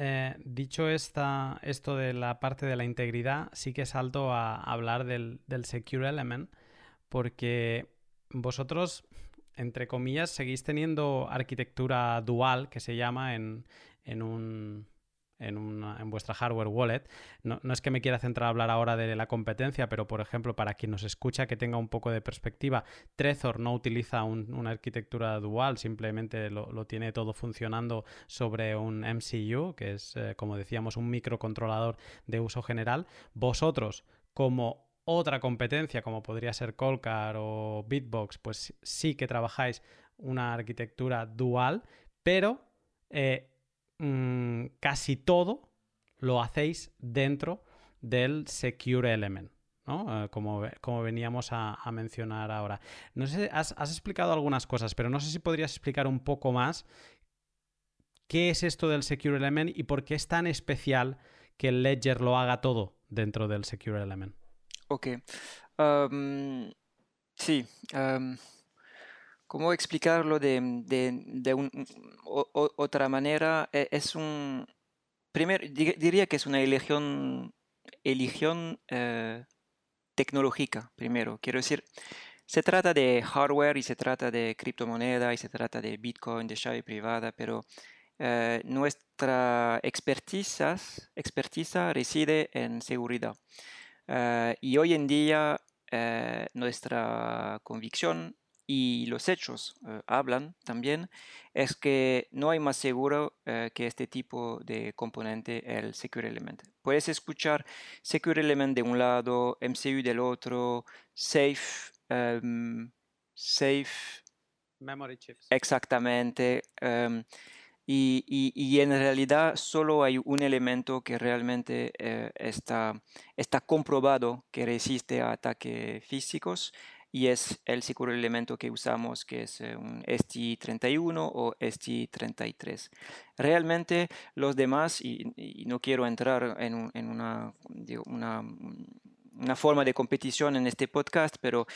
Speaker 1: Eh, dicho esto de la parte de la integridad, sí que salto a hablar del, del Secure Element, porque vosotros entre comillas, seguís teniendo arquitectura dual, que se llama en, en un, en, vuestra hardware wallet. No, es que me quiera centrar a hablar ahora de la competencia, pero por ejemplo, para quien nos escucha que tenga un poco de perspectiva, Trezor no utiliza una arquitectura dual, simplemente lo, tiene todo funcionando sobre un MCU, que es, eh, como decíamos, un microcontrolador de uso general. Vosotros, como otra competencia como podría ser Colcar o Bitbox, pues sí que trabajáis una arquitectura dual, pero eh, mm, casi todo lo hacéis dentro del Secure Element. Eh, como, como, veníamos a, mencionar ahora. No sé, has, has, explicado algunas cosas, pero no sé si podrías explicar un poco más qué es esto del Secure Element y por qué es tan especial que el Ledger lo haga todo dentro del Secure Element.
Speaker 2: Ok. sí. ¿Cómo explicarlo de, otra manera? E, es un... Primero, diría que es una elección, elección eh, tecnológica, primero. Quiero decir, se trata de hardware y se trata de criptomoneda y se trata de Bitcoin, de llave privada, pero eh, nuestra expertiza, reside en seguridad. Eh, y hoy en día nuestra convicción y los hechos eh, hablan también es que no hay más seguro que este tipo de componente, el Secure Element. Puedes escuchar Secure Element de un lado, MCU del otro, Safe, em, Safe.
Speaker 1: Memory chips.
Speaker 2: Exactamente. Em, y, en realidad solo hay un elemento que realmente eh, está, está comprobado que resiste a ataques físicos y es el seguro elemento que usamos que es eh, un ST31 o ST33. Realmente los demás, y, no quiero entrar en, en una, una, una, forma de competición en este podcast, pero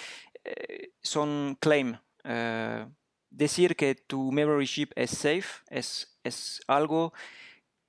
Speaker 2: eh, son claim decir que tu memory chip es safe es, es algo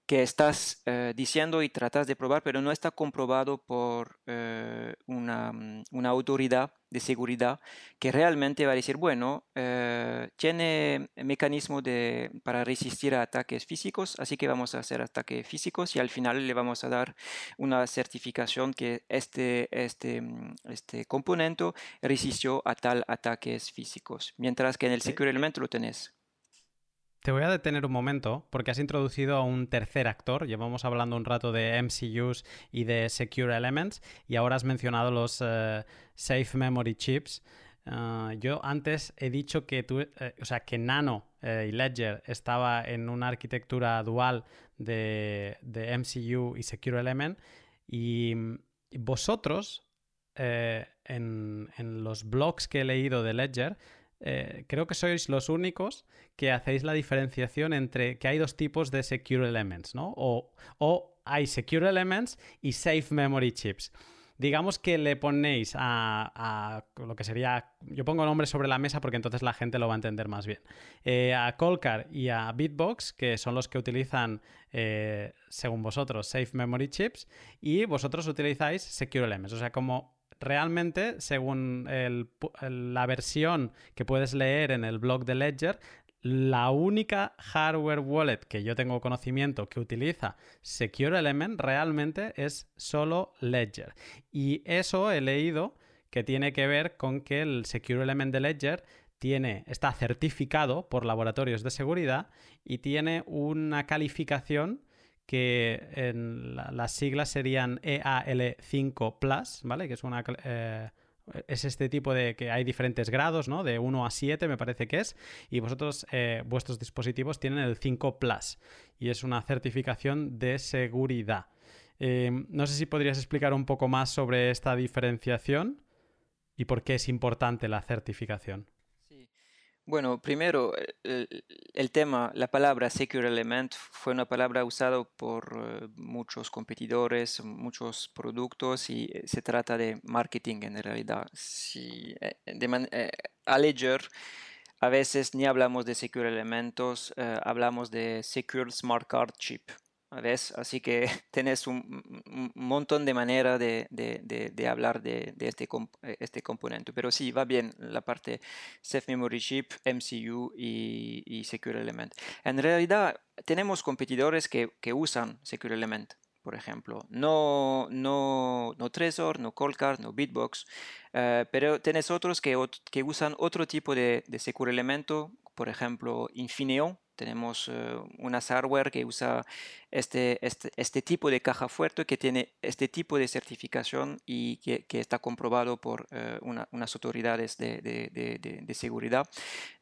Speaker 2: que estás eh, diciendo y tratas de probar, pero no está comprobado por eh, una, mm, una, autoridad de seguridad que realmente va a decir, bueno, eh, tiene mecanismo de, para resistir a ataques físicos, así que vamos a hacer ataques físicos y al final le vamos a dar una certificación que este, este, mm, este componente resistió a tal ataques físicos, mientras que en el Secure Element lo tenés.
Speaker 1: Te voy a detener un momento porque has introducido a un tercer actor. Llevamos hablando un rato de MCUs y de Secure Elements y ahora has mencionado los eh, Safe Memory Chips. Ah, yo antes he dicho que, tú, eh, o sea, que Nano eh, y Ledger estaba en una arquitectura dual de, MCU y Secure Element y, vosotros en, en los blogs que he leído de Ledger eh, creo que sois los únicos que hacéis la diferenciación entre que hay dos tipos de Secure Elements, ¿no? O, hay Secure Elements y Safe Memory Chips. Digamos que le ponéis a, lo que sería, yo pongo nombres sobre la mesa porque entonces la gente lo va a entender más bien, eh, a Colcar y a Bitbox, que son los que utilizan, eh, según vosotros, Safe Memory Chips, y vosotros utilizáis Secure Elements. O sea, como realmente, según la versión que puedes leer en el blog de Ledger, la única hardware wallet que yo tengo conocimiento que utiliza Secure Element realmente es solo Ledger. Y eso he leído que tiene que ver con que el Secure Element de Ledger tiene, está certificado por laboratorios de seguridad y tiene una calificación que las siglas serían EAL5 Plus, ¿vale? Que es una... Eh, es este tipo de que hay diferentes grados, ¿no? De 1 a 7 me parece que es. Y vosotros, eh, vuestros dispositivos tienen el 5 Plus. Y es una certificación de seguridad. Eh, no sé si podrías explicar un poco más sobre esta diferenciación y por qué es importante la certificación.
Speaker 2: Bueno, primero, el, tema, la palabra Secure Element fue una palabra usada por eh, muchos competidores, muchos productos y eh, se trata de marketing en realidad. Si, eh, a Ledger a veces ni hablamos de Secure Elementos, hablamos de Secure Smart Card Chip. ¿Ves? Así que tenés un, montón de maneras de, hablar de, este, eh, este componente. Pero sí, va bien la parte Safe Memory Chip, MCU y, Secure Element. En realidad, tenemos competidores que, usan Secure Element por ejemplo. No, no, no Trezor, no Coldcard, no Bitbox, eh, pero tenés otros que, que, usan otro tipo de, de Secure Elemento, por ejemplo Infineo, tenemos uh, una hardware que usa este, este, este, tipo de caja fuerte que tiene este tipo de certificación y que, está comprobado por una, unas autoridades de, de, de, seguridad.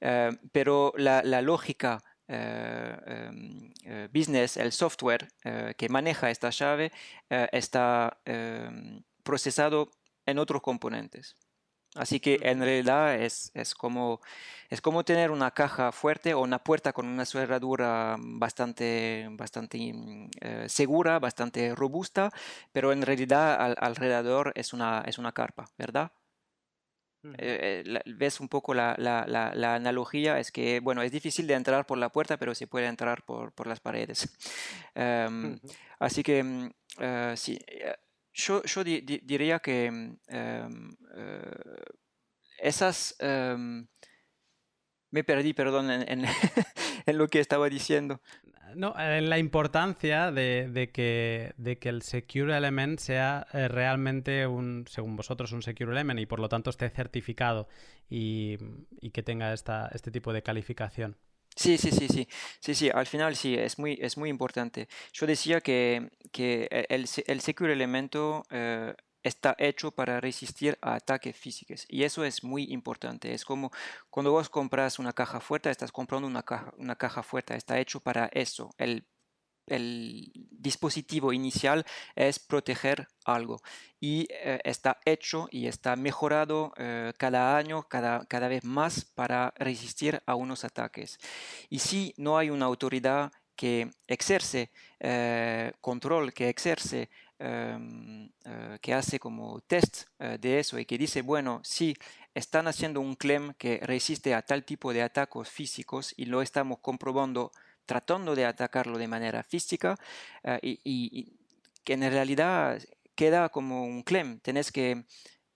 Speaker 2: Uh, pero la, la lógica um, business, el software que maneja esta llave está um, procesado en otros componentes. Así que en realidad es, es, como, es como tener una caja fuerte o una puerta con una cerradura bastante, bastante mm, eh, segura, bastante robusta, pero en realidad alrededor es una, es una carpa, ¿verdad? Eh, eh, ves un poco la, la, la, analogía, es que, bueno, es difícil de entrar por la puerta, pero se puede entrar por, por las paredes. Em, así que, mm, sí yo, yo diría que mm, em, eh, esas... Em, me perdí, perdón, en, en, lo que estaba diciendo.
Speaker 1: No, en la importancia de, de, que, de que el Secure Element sea eh, realmente un, según vosotros, un Secure Element y por lo tanto esté certificado y, y que tenga esta, este tipo de calificación.
Speaker 2: Sí, sí, sí, sí, sí, sí, al final sí, es muy, es muy importante. Yo decía que, que e, el, el Secure Elemento eh, está hecho para resistir a ataques físicos y eso es muy importante. Es como cuando vos compras una caja fuerte, estás comprando una caja, una caja fuerte, está hecho para eso. El el dispositivo inicial es proteger algo y eh, está hecho y está mejorado eh, cada año, cada, cada vez más para resistir a unos ataques. Y si no hay una autoridad que ejerce eh, control, que ejerce, em, que hace como test de eso y que dice, bueno, si están haciendo un claim que resiste a tal tipo de ataques físicos y lo estamos comprobando tratando de atacarlo de manera física eh, y, que en realidad queda como un claim. Tenés que,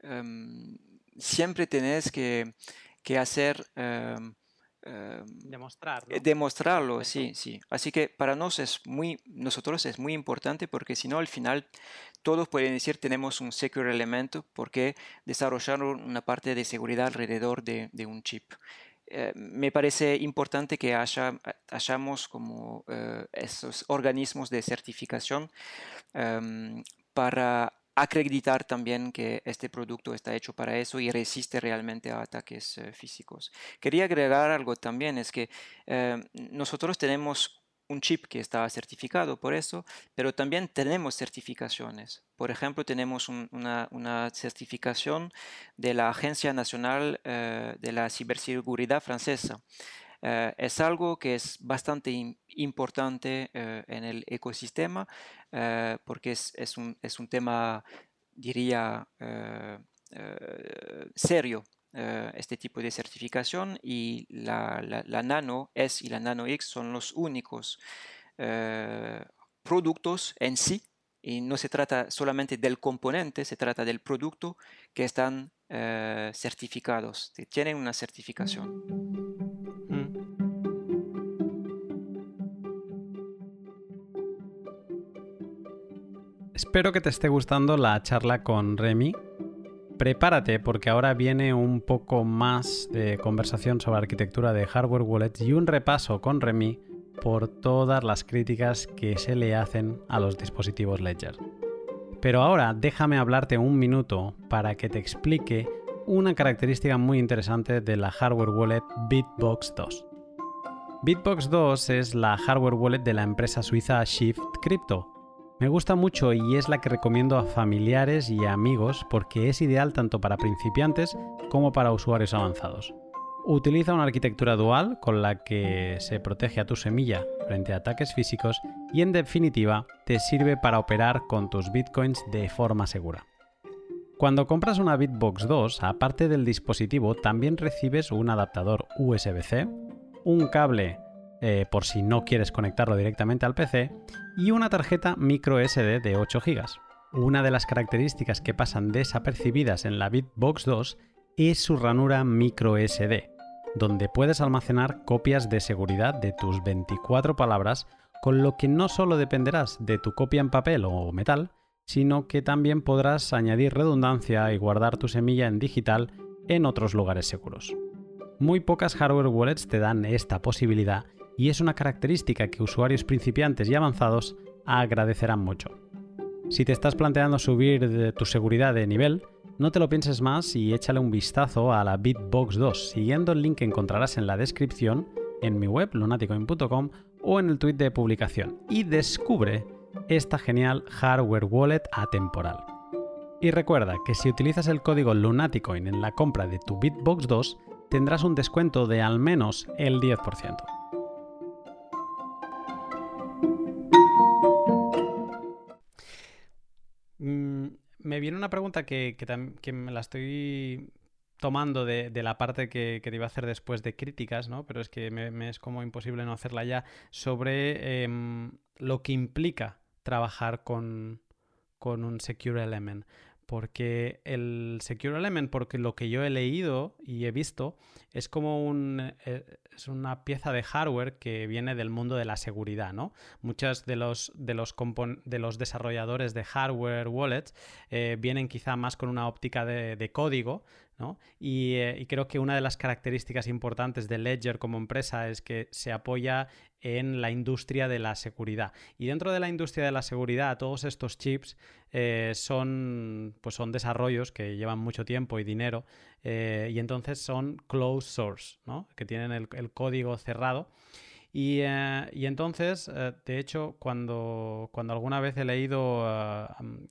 Speaker 2: em, siempre tenés que, que hacer...
Speaker 1: Em, em, Demostrarlo.
Speaker 2: Eh, demostrarlo, sí, sí. Así que para nos es muy, nosotros es muy importante porque si no al final todos pueden decir tenemos un secure elemento porque desarrollaron una parte de seguridad alrededor de, de un chip. Eh, me parece importante que haya, hayamos como esos organismos de certificación em, para acreditar también que este producto está hecho para eso y resiste realmente a ataques físicos. Quería agregar algo también, es que nosotros tenemos un chip que está certificado por eso, pero también tenemos certificaciones. Por ejemplo, tenemos una, certificación de la Agencia Nacional eh, de la Ciberseguridad francesa. Eh, es algo que es bastante importante eh, en el ecosistema porque es, es, un, es, un, tema, diría, serio eh, este tipo de certificación y la, Nano S y la Nano X son los únicos eh, productos en sí y no se trata solamente del componente, se trata del producto que están eh, certificados, que tienen una certificación. Mm.
Speaker 1: Espero que te esté gustando la charla con Remy Prepárate porque ahora viene un poco más de conversación sobre arquitectura de hardware wallets y un repaso con Remy por todas las críticas que se le hacen a los dispositivos Ledger. Pero ahora déjame hablarte un minuto para que te explique una característica muy interesante de la hardware wallet Bitbox 2. Bitbox 2 es la hardware wallet de la empresa suiza Shift Crypto, me gusta mucho y es la que recomiendo a familiares y amigos porque es ideal tanto para principiantes como para usuarios avanzados. Utiliza una arquitectura dual con la que se protege a tu semilla frente a ataques físicos y en definitiva te sirve para operar con tus bitcoins de forma segura. Cuando compras una Bitbox 2, aparte del dispositivo, también recibes un adaptador USB-C, un cable eh, por si no quieres conectarlo directamente al PC, y una tarjeta micro SD de 8 GB. Una de las características que pasan desapercibidas en la Bitbox 2 es su ranura micro SD, donde puedes almacenar copias de seguridad de tus 24 palabras, con lo que no solo dependerás de tu copia en papel o metal, sino que también podrás añadir redundancia y guardar tu semilla en digital en otros lugares seguros. Muy pocas hardware wallets te dan esta posibilidad y es una característica que usuarios principiantes y avanzados agradecerán mucho. Si te estás planteando subir tu seguridad de nivel, no te lo pienses más y échale un vistazo a la Bitbox 2 siguiendo el link que encontrarás en la descripción en mi web lunaticoin.com o en el tweet de publicación y descubre esta genial hardware wallet atemporal. Y recuerda que si utilizas el código Lunaticoin en la compra de tu Bitbox 2 tendrás un descuento de al menos el 10%. Me viene una pregunta que, me la estoy tomando de, la parte que, te iba a hacer después de críticas, ¿no? Pero es que me, es como imposible no hacerla ya, sobre em, lo que implica trabajar con, con un Secure Element porque el Secure Element, porque lo que yo he leído y he visto, es como un, eh, es una pieza de hardware que viene del mundo de la seguridad, ¿no? Muchos de los, de los, de los desarrolladores de hardware wallets eh, vienen quizá más con una óptica de, código, ¿no? Y, eh, y, creo que una de las características importantes de Ledger como empresa es que se apoya en la industria de la seguridad. Y dentro de la industria de la seguridad, todos estos chips eh, son, pues son desarrollos que llevan mucho tiempo y dinero eh, y entonces son closed source, ¿no? que tienen el código cerrado eh, y, entonces, eh, de hecho, cuando, cuando alguna vez he leído eh,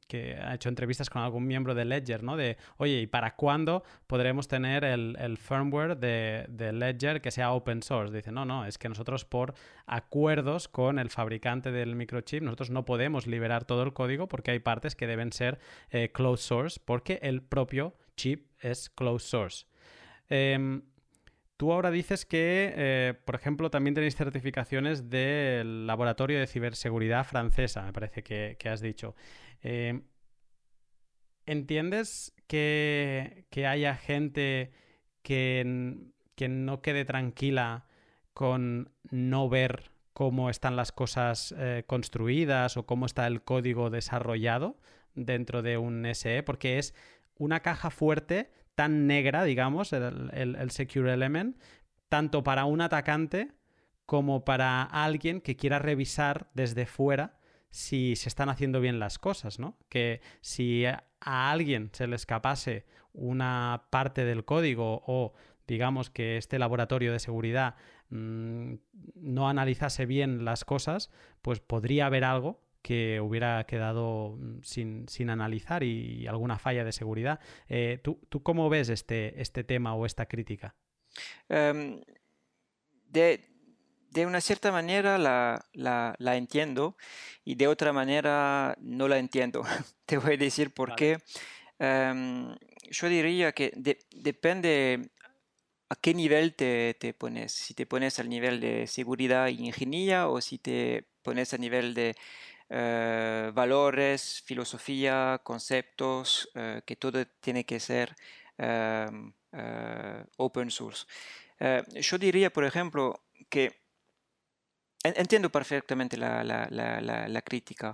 Speaker 1: que ha hecho entrevistas con algún miembro de Ledger, ¿no? De, oye, ¿y para cuándo podremos tener el, firmware de, Ledger que sea open source? Dice, no, no, es que nosotros por acuerdos con el fabricante del microchip, nosotros no podemos liberar todo el código porque hay partes que deben ser closed source porque el propio chip es closed source. Em, Tú ahora dices que, eh, por ejemplo, también tenéis certificaciones del Laboratorio de Ciberseguridad francesa, me parece que, has dicho. Eh, ¿Entiendes que, haya gente que, que no quede tranquila con no ver cómo están las cosas eh, construidas o cómo está el código desarrollado dentro de un SE? Porque es una caja fuerte tan negra, digamos, el, Secure Element, tanto para un atacante como para alguien que quiera revisar desde fuera si se están haciendo bien las cosas, ¿no? Que si a alguien se le escapase una parte del código o digamos que este laboratorio de seguridad mm, no analizase bien las cosas, pues podría haber algo que hubiera quedado mm, sin, analizar y, alguna falla de seguridad. Eh, ¿tú, cómo ves este, este tema o esta crítica?
Speaker 2: Em, de, de una cierta manera la, la, entiendo y de otra manera no la entiendo. Te voy a decir por qué. Em, yo diría que depende a qué nivel te, te, pones. Si te pones al nivel de seguridad e ingeniería o si te pones a nivel de eh, valores, filosofía, conceptos, eh, que todo tiene que ser em, eh, open source. yo diría, por ejemplo, que Entiendo perfectamente la, crítica.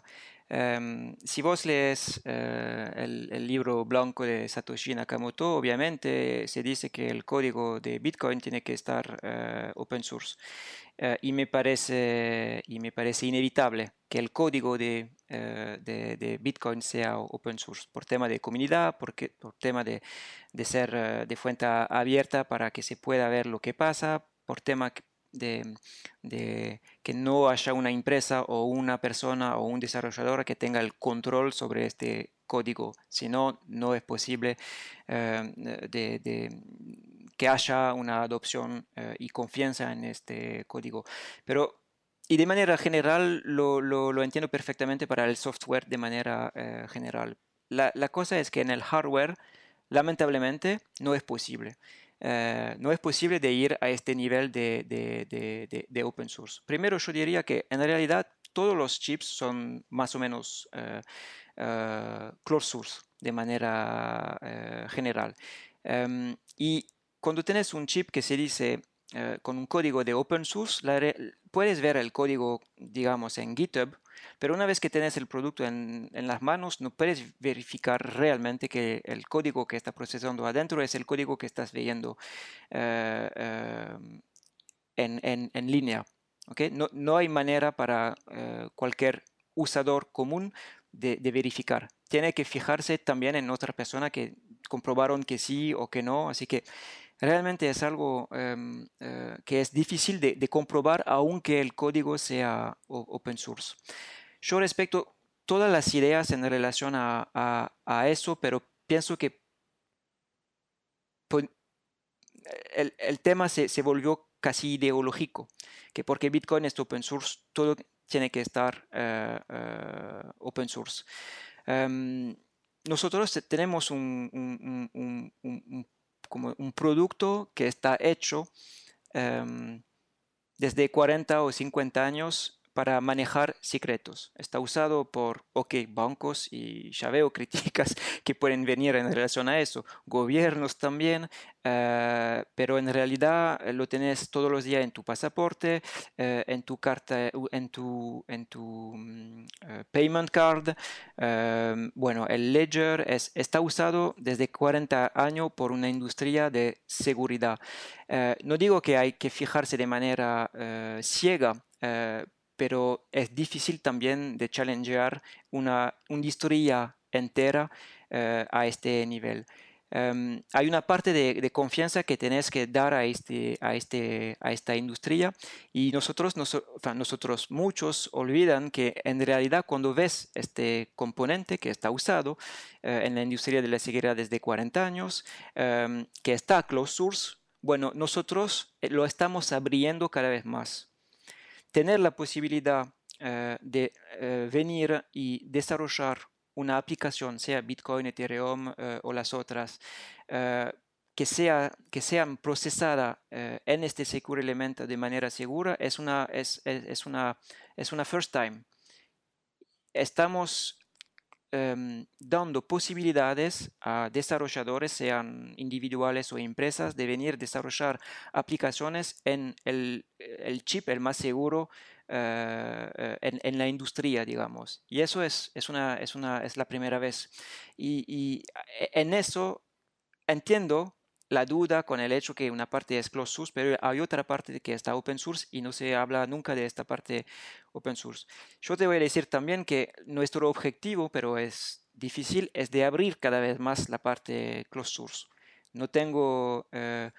Speaker 2: Em, si vos lees eh, el, libro blanco de Satoshi Nakamoto, obviamente se dice que el código de Bitcoin tiene que estar eh, open source. Eh, y, me parece, y me parece inevitable que el código de, de, Bitcoin sea open source por tema de comunidad, porque, por tema de, de ser de fuente abierta para que se pueda ver lo que pasa, por tema de, que no haya una empresa o una persona o un desarrollador que tenga el control sobre este código, si no, no es posible eh, de, que haya una adopción eh, y confianza en este código. Pero y de manera general lo, lo, entiendo perfectamente para el software de manera eh, general. La, la, cosa es que en el hardware, lamentablemente, no es posible. Eh, no es posible de ir a este nivel de, open source. Primero yo diría que en realidad todos los chips son más o menos closed source de manera general. Em, y cuando tienes un chip que se dice con un código de open source, puedes ver el código, digamos, en GitHub, pero una vez que tienes el producto en, las manos, no puedes verificar realmente que el código que está procesando adentro es el código que estás viendo eh, eh, en, línea. No, hay manera para eh, cualquier usador común de, verificar. Tiene que fijarse también en otra persona que comprobaron que sí o que no. Así que realmente es algo em, que es difícil de, de, comprobar aunque el código sea open source. Yo respeto todas las ideas en relación a, eso, pero pienso que el, tema se, volvió casi ideológico, que porque Bitcoin es open source, todo tiene que estar eh, eh, open source. Em, nosotros tenemos un, como un producto que está hecho em, desde 40 o 50 años para manejar secretos. Está usado por, ok, bancos y ya veo críticas que pueden venir en relación a eso, gobiernos también, eh, pero en realidad eh, lo tenés todos los días en tu pasaporte, eh, en tu carta, en tu, en tu mm, payment card. bueno, el ledger es, está usado desde 40 años por una industria de seguridad. no digo que hay que fijarse de manera ciega, pero es difícil también de challengear una, una historia entera eh, a este nivel. Em, hay una parte de, confianza que tenés que dar a, este, a, este, a esta industria y nosotros, nosotros muchos olvidan que en realidad cuando ves este componente que está usado eh, en la industria de la seguridad desde 40 años, em, que está closed source, bueno, nosotros eh, lo estamos abriendo cada vez más tener la posibilidad eh, de eh, venir y desarrollar una aplicación, sea Bitcoin, Ethereum eh, o las otras, que, sea, que sean procesadas en este Secure Element de manera segura, es una, es, es, una, es una first time. Estamos em, dando posibilidades a desarrolladores, sean individuales o empresas, de venir a desarrollar aplicaciones en el, el chip, el más seguro eh, eh, en, en, la industria, digamos. Y eso es, es, una, es, una, es la primera vez. Y, y e, en eso entiendo la duda con el hecho que una parte es closed source, pero hay otra parte que está open source y no se habla nunca de esta parte open source. Yo te voy a decir también que nuestro objetivo, pero es difícil, es de abrir cada vez más la parte closed source. No tengo eh,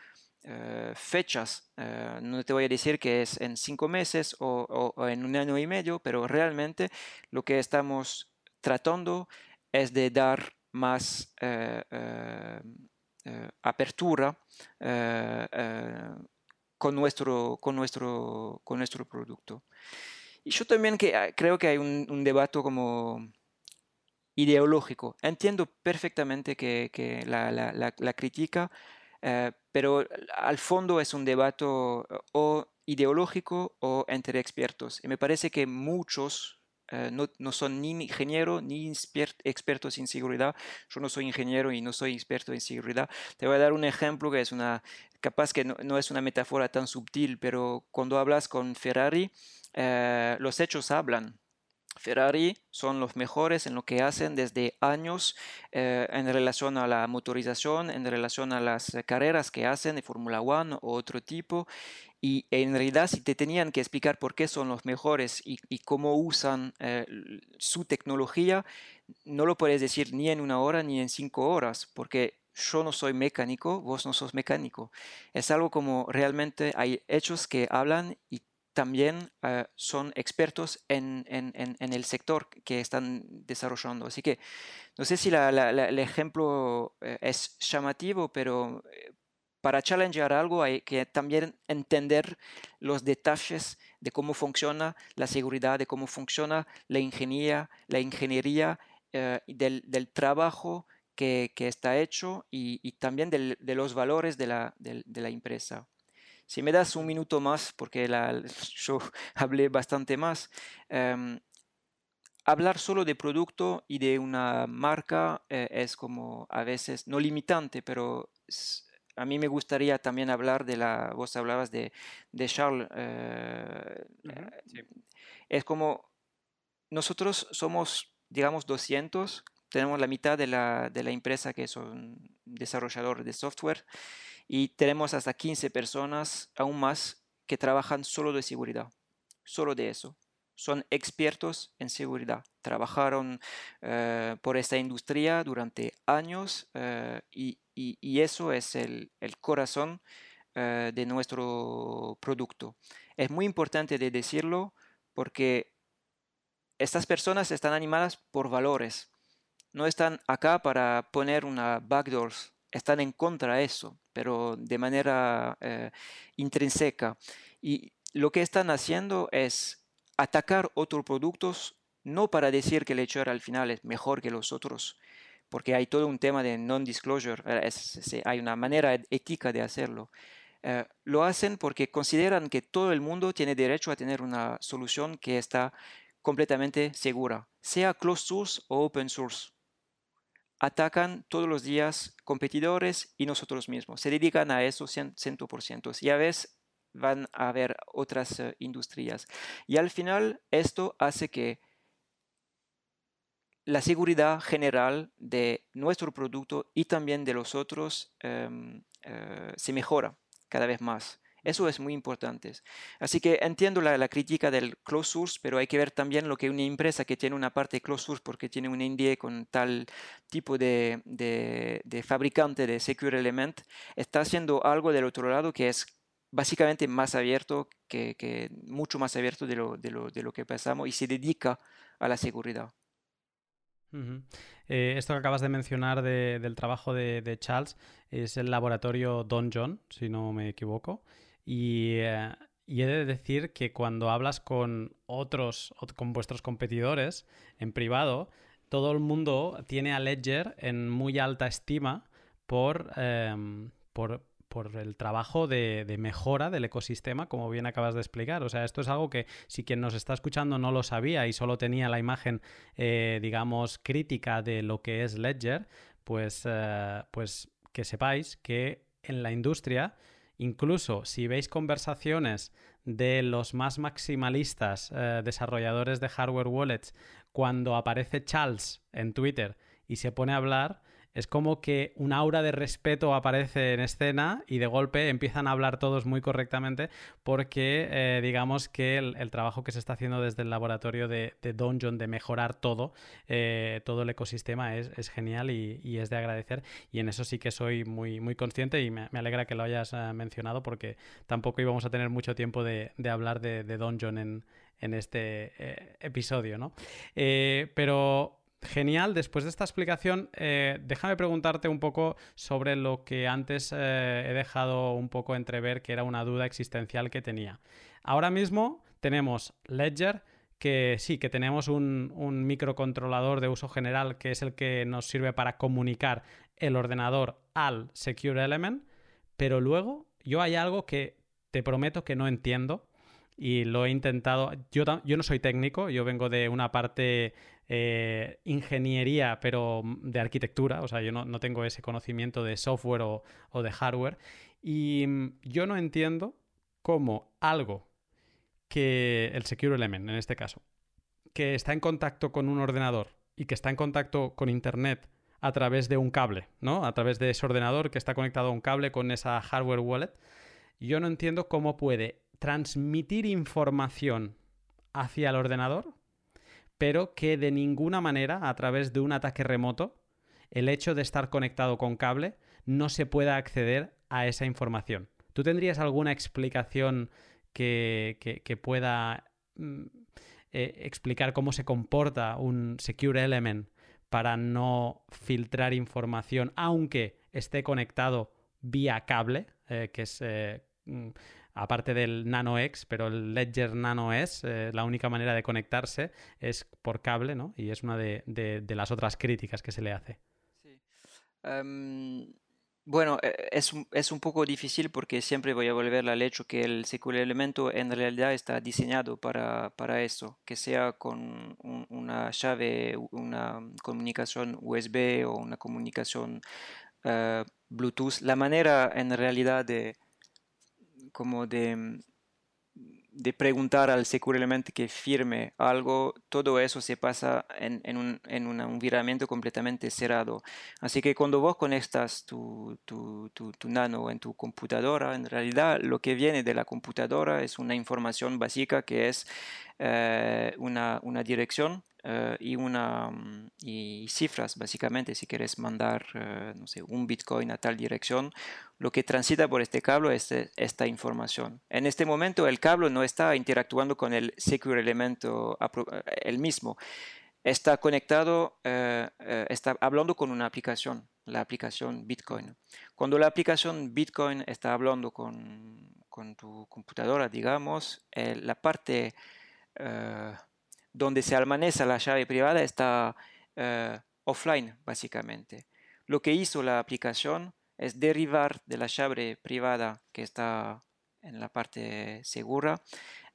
Speaker 2: eh, fechas, eh, no te voy a decir que es en cinco meses o, en un año y medio, pero realmente lo que estamos tratando es de dar más eh, con, nuestro, con, nuestro, con nuestro producto. Y yo también que, ah, creo que hay un, debate como ideológico. Entiendo perfectamente que, la, la, crítica, pero al fondo es un debate o ideológico o entre expertos. Y me parece que muchos eh, no, son ni ingenieros ni expertos en seguridad. Yo no soy ingeniero y no soy experto en seguridad. Te voy a dar un ejemplo que es una, capaz que no, es una metáfora tan sutil, pero cuando hablas con Ferrari, eh, los hechos hablan. Ferrari son los mejores en lo que hacen desde años eh, en relación a la motorización, en relación a las carreras que hacen de Fórmula 1 o otro tipo. Y en realidad si te tenían que explicar por qué son los mejores y, cómo usan eh, su tecnología, no lo puedes decir ni en una hora ni en cinco horas, porque yo no soy mecánico, vos no sos mecánico. Es algo como realmente hay hechos que hablan y también eh, son expertos en, en, en, el sector que están desarrollando. Así que no sé si el ejemplo eh, es llamativo, pero para challengear algo hay que también entender los detalles de cómo funciona la seguridad, de cómo funciona la ingeniería, la ingeniería eh, del, del, trabajo que, que está hecho y, y también del, de los valores de la, de, de la, empresa. Si me das un minuto más, porque la, yo hablé bastante más, um, hablar solo de producto y de una marca eh, es como a veces no limitante, pero a mí me gustaría también hablar de la, vos hablabas de, de Charles, eh, eh, es como nosotros somos, digamos, 200, tenemos la mitad de la, de la empresa que son desarrolladores de software y tenemos hasta 15 personas, aún más, que trabajan solo de seguridad, solo de eso son expertos en seguridad. Trabajaron eh, por esta industria durante años y, y, eso es el, corazón eh, de nuestro producto. Es muy importante de decirlo porque estas personas están animadas por valores. No están acá para poner una backdoor, están en contra de eso, pero de manera eh, intrínseca. Y lo que están haciendo es atacar otros productos no para decir que hecho al final es mejor que los otros, porque hay todo un tema de non-disclosure, eh, hay una manera ética de hacerlo. Eh, lo hacen porque consideran que todo el mundo tiene derecho a tener una solución que está completamente segura, sea closed source o open source. Atacan todos los días competidores y nosotros mismos. Se dedican a eso 100%. Y a veces van a haber otras eh, industrias. Y al final esto hace que la seguridad general de nuestro producto y también de los otros em, eh, se mejora cada vez más. Eso es muy importante. Así que entiendo la, crítica del closed source, pero hay que ver también lo que una empresa que tiene una parte closed source porque tiene un NDA con tal tipo de, de, fabricante de Secure Element, está haciendo algo del otro lado que es básicamente más abierto, que, mucho más abierto de lo, de, lo, de lo que pensamos y se dedica a la seguridad.
Speaker 1: Eh, esto que acabas de mencionar del trabajo de, Charles es el laboratorio Don John, si no me equivoco. Eh, y, he de decir que cuando hablas con otros, con vuestros competidores en privado, todo el mundo tiene a Ledger en muy alta estima por, em, por, por el trabajo de, mejora del ecosistema, como bien acabas de explicar. O sea, esto es algo que si quien nos está escuchando no lo sabía y solo tenía la imagen, eh, digamos, crítica de lo que es Ledger, pues, eh, pues que sepáis que en la industria, incluso si veis conversaciones de los más maximalistas eh, desarrolladores de hardware wallets, cuando aparece Charles en Twitter y se pone a hablar, es como que un aura de respeto aparece en escena y de golpe empiezan a hablar todos muy correctamente porque eh, digamos que el, trabajo que se está haciendo desde el laboratorio de, de Donjon de mejorar todo, eh, todo el ecosistema es, genial y, es de agradecer y en eso sí que soy muy, muy consciente y me, alegra que lo hayas eh, mencionado porque tampoco íbamos a tener mucho tiempo de, hablar de, de en, en este episodio, ¿no? pero Genial, después de esta explicación, eh, déjame preguntarte un poco sobre lo que antes eh, he dejado un poco entrever que era una duda existencial que tenía. Ahora mismo tenemos Ledger, que sí, que tenemos un, microcontrolador de uso general que es el que nos sirve para comunicar el ordenador al Secure Element, pero luego yo hay algo que te prometo que no entiendo y lo he intentado. Yo, yo no soy técnico, yo vengo de una parte eh, ingeniería, pero de arquitectura, o sea, yo no, tengo ese conocimiento de software o, de hardware, y mm, yo no entiendo cómo algo que el Secure Element, en este caso, que está en contacto con un ordenador y que está en contacto con Internet a través de un cable, ¿no? A través de ese ordenador que está conectado a un cable con esa hardware wallet, yo no entiendo cómo puede transmitir información hacia el ordenador pero que de ninguna manera, a través de un ataque remoto, el hecho de estar conectado con cable no se pueda acceder a esa información. ¿Tú tendrías alguna explicación que, pueda mm, eh, explicar cómo se comporta un Secure Element para no filtrar información, aunque esté conectado vía cable, eh, que es eh, mm, aparte del Nano X, pero el Ledger Nano S, eh, la única manera de conectarse es por cable, ¿no? Y es una de, las otras críticas que se le hace.
Speaker 2: Em, bueno, e, es, es, un poco difícil porque siempre voy a volver al hecho que el SQL Elemento en realidad está diseñado para, para eso, que sea con una llave, una comunicación USB o una comunicación eh, Bluetooth. La manera en realidad de, como de, de preguntar al Secure Element que firme algo, todo eso se pasa en, en, un, en un environamiento completamente cerrado. Así que cuando vos conectas tu, tu, tu, tu, nano en tu computadora, en realidad lo que viene de la computadora es una información básica que es eh, una, una dirección eh, y, una, mm, y cifras, básicamente, si quieres mandar, eh, no sé, un Bitcoin a tal dirección, lo que transita por este cable es eh, esta información. En este momento el cable no está interactuando con el Secure Elemento el mismo. Está conectado, está hablando con una aplicación, la aplicación Bitcoin. Cuando la aplicación Bitcoin está hablando con, con tu computadora, digamos, la parte donde se almacena la llave privada está eh, offline, básicamente. Lo que hizo la aplicación es derivar de la llave privada que está en la parte segura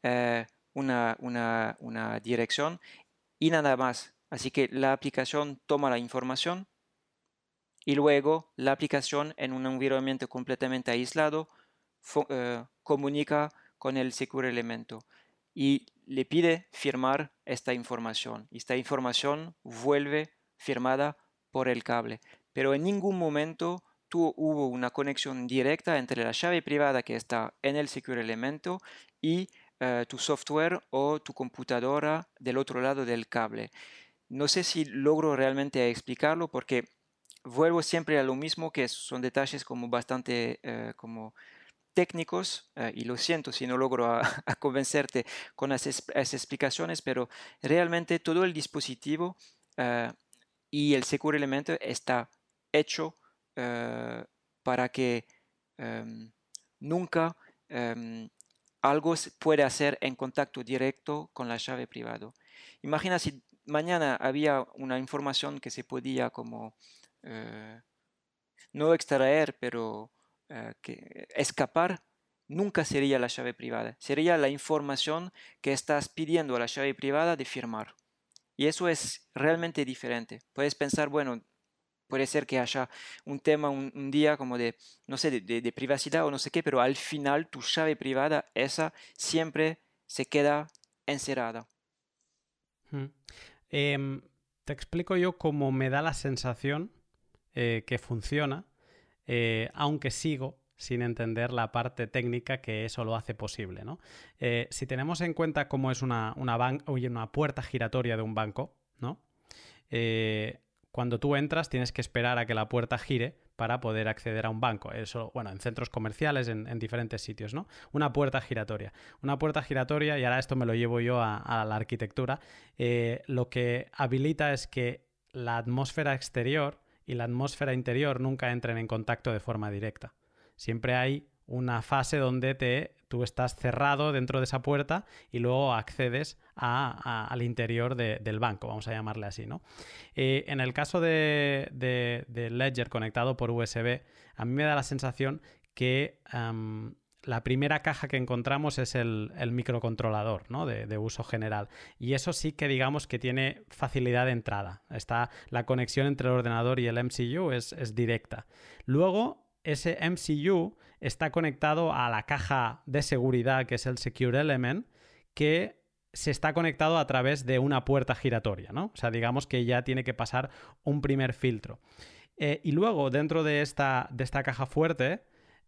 Speaker 2: eh, una, una, dirección y nada más. Así que la aplicación toma la información y luego la aplicación en un environamiento completamente aislado eh, comunica con el secure elemento y le pide firmar esta información. Esta información vuelve firmada por el cable, pero en ningún momento hubo una conexión directa entre la llave privada que está en el Secure Elemento y eh, tu software o tu computadora del otro lado del cable. No sé si logro realmente explicarlo porque vuelvo siempre a lo mismo que son detalles como bastante eh, como técnicos, eh, y lo siento si no logro a, convencerte con esas, explicaciones, pero realmente todo el dispositivo eh, y el Secure Elemento está hecho eh, para que em, nunca em, algo pueda hacer en contacto directo con la llave privada. Imagina si mañana había una información que se podía como no extraer, pero eh, que escapar nunca sería la llave privada, sería la información que estás pidiendo a la llave privada de firmar. Y eso es realmente diferente. Puedes pensar, bueno, puede ser que haya un tema un, día como de, no sé, de, privacidad o no sé qué, pero al final tu llave privada, esa siempre se queda encerrada.
Speaker 1: Em, te explico yo cómo me da la sensación eh, que funciona, eh, aunque sigo sin entender la parte técnica que eso lo hace posible. ¿no? si tenemos en cuenta cómo es una, una, puerta giratoria de un banco, ¿no? cuando tú entras tienes que esperar a que la puerta gire para poder acceder a un banco. Eso, bueno, en centros comerciales, en, diferentes sitios, ¿no? Una puerta giratoria. Una puerta giratoria, y ahora esto me lo llevo yo a, la arquitectura, eh, lo que habilita es que la atmósfera exterior y la atmósfera interior nunca entren en contacto de forma directa. Siempre hay una fase donde te, tú estás cerrado dentro de esa puerta y luego accedes al interior del banco, vamos a llamarle así. ¿no? Eh, en el caso de, Ledger conectado por USB, a mí me da la sensación que la primera caja que encontramos es el, microcontrolador ¿no? de, uso general. Y eso sí que digamos que tiene facilidad de entrada. Está, la conexión entre el ordenador y el MCU es, directa. Luego, ese MCU está conectado a la caja de seguridad que es el Secure Element, que se está conectado a través de una puerta giratoria, ¿no? O sea, digamos que ya tiene que pasar un primer filtro. Eh, y luego, dentro de esta, de esta caja fuerte,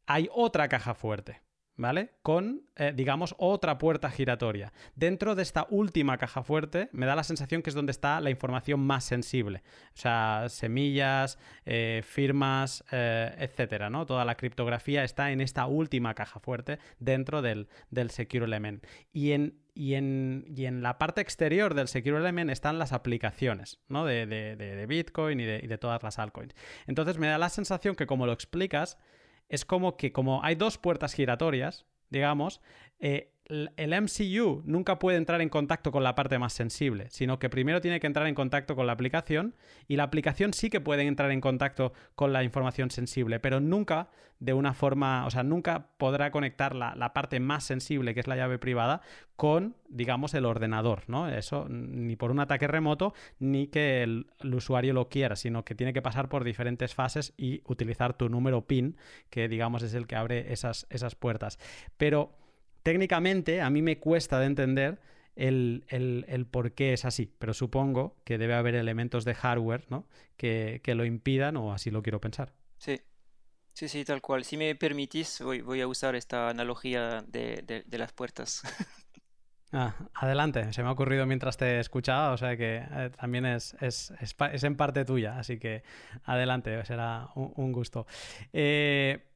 Speaker 1: hay otra caja fuerte. ¿Vale? Con, eh, digamos, otra puerta giratoria. Dentro de esta última caja fuerte, me da la sensación que es donde está la información más sensible. O sea, semillas, eh, firmas, eh, etcétera, ¿no? Toda la criptografía está en esta última caja fuerte dentro del, Secure Element. Y en, y en, la parte exterior del Secure Element están las aplicaciones, ¿no? De, Bitcoin y de, y de todas las altcoins. Entonces me da la sensación que como lo explicas, es como que como hay dos puertas giratorias, digamos, eh, el MCU nunca puede entrar en contacto con la parte más sensible, sino que primero tiene que entrar en contacto con la aplicación y la aplicación sí que puede entrar en contacto con la información sensible, pero nunca de una forma, o sea, nunca podrá conectar la, parte más sensible, que es la llave privada, con, digamos, el ordenador, ¿no? Eso ni por un ataque remoto ni que el, el usuario lo quiera, sino que tiene que pasar por diferentes fases y utilizar tu número PIN, que digamos es el que abre esas, esas puertas. Pero técnicamente a mí me cuesta de entender el, por qué es así, pero supongo que debe haber elementos de hardware ¿no? que, lo impidan o así lo quiero pensar.
Speaker 2: Sí, sí, sí, tal cual. Si me permitís, voy, a usar esta analogía de, las puertas.
Speaker 1: Ah, adelante, se me ha ocurrido mientras te escuchaba, o sea que eh, también es, es, en parte tuya, así que adelante, será un, gusto. Eh,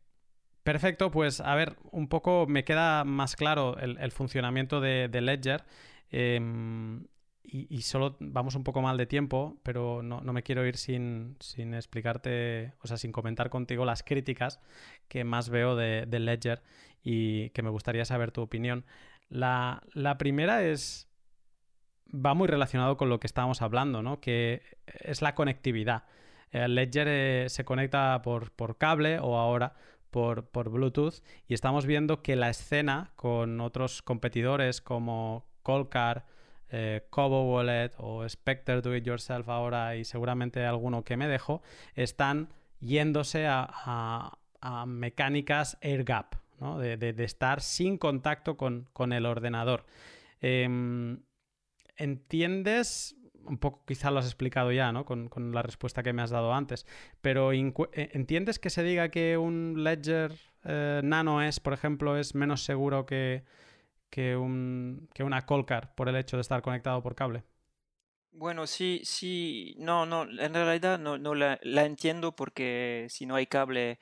Speaker 1: Perfecto, pues a ver, un poco me queda más claro el, funcionamiento de, Ledger. Em, y, solo vamos un poco mal de tiempo, pero no, me quiero ir sin, explicarte, o sea, sin comentar contigo las críticas que más veo de, Ledger y que me gustaría saber tu opinión. La, primera es, va muy relacionado con lo que estábamos hablando, ¿no? Que es la conectividad. El Ledger eh, se conecta por, por cable o ahora por, Bluetooth y estamos viendo que la escena con otros competidores como Colcar, eh, Cobo Wallet o Spectre Do It Yourself ahora y seguramente alguno que me dejo, están yéndose a, mecánicas air gap, de, estar sin contacto con, el ordenador. Em, ¿Entiendes un poco quizá lo has explicado ya, ¿no? Con, la respuesta que me has dado antes. Pero eh, ¿entiendes que se diga que un Ledger eh, Nano es, por ejemplo, es menos seguro que, que, un, que una Colcar por el hecho de estar conectado por cable?
Speaker 2: Bueno, sí, sí, no, no, en realidad no, no la, entiendo porque si no hay cable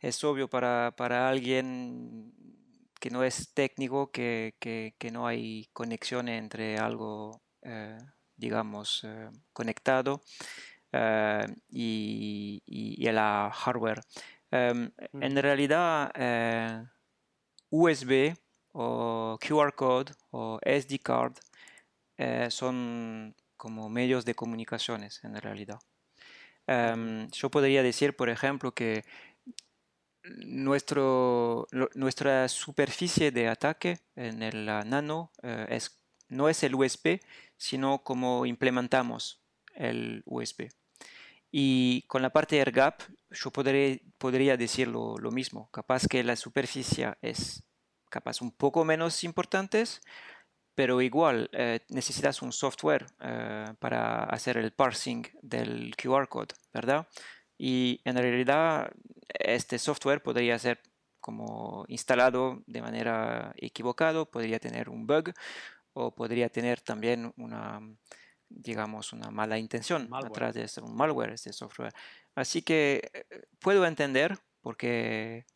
Speaker 2: es obvio para, para alguien que no es técnico que, que, que no hay conexión entre algo eh, digamos, eh, conectado eh, y, y, la hardware. Em, en realidad, eh, USB o QR code o SD card son como medios de comunicaciones en realidad. Em, yo podría decir, por ejemplo, que nuestro, nuestra superficie de ataque en el nano es, no es el USB, sino cómo implementamos el USB. Y con la parte AirGap, yo podría decir lo, mismo. Capaz que la superficie es capaz un poco menos importante, pero igual eh, necesitas un software eh, para hacer el parsing del QR code, ¿verdad? y en realidad este software podría ser como instalado de manera equivocada, podría tener un bug o podría tener también una, digamos, una mala intención atrás de un malware, este software. Así que eh, puedo entender porque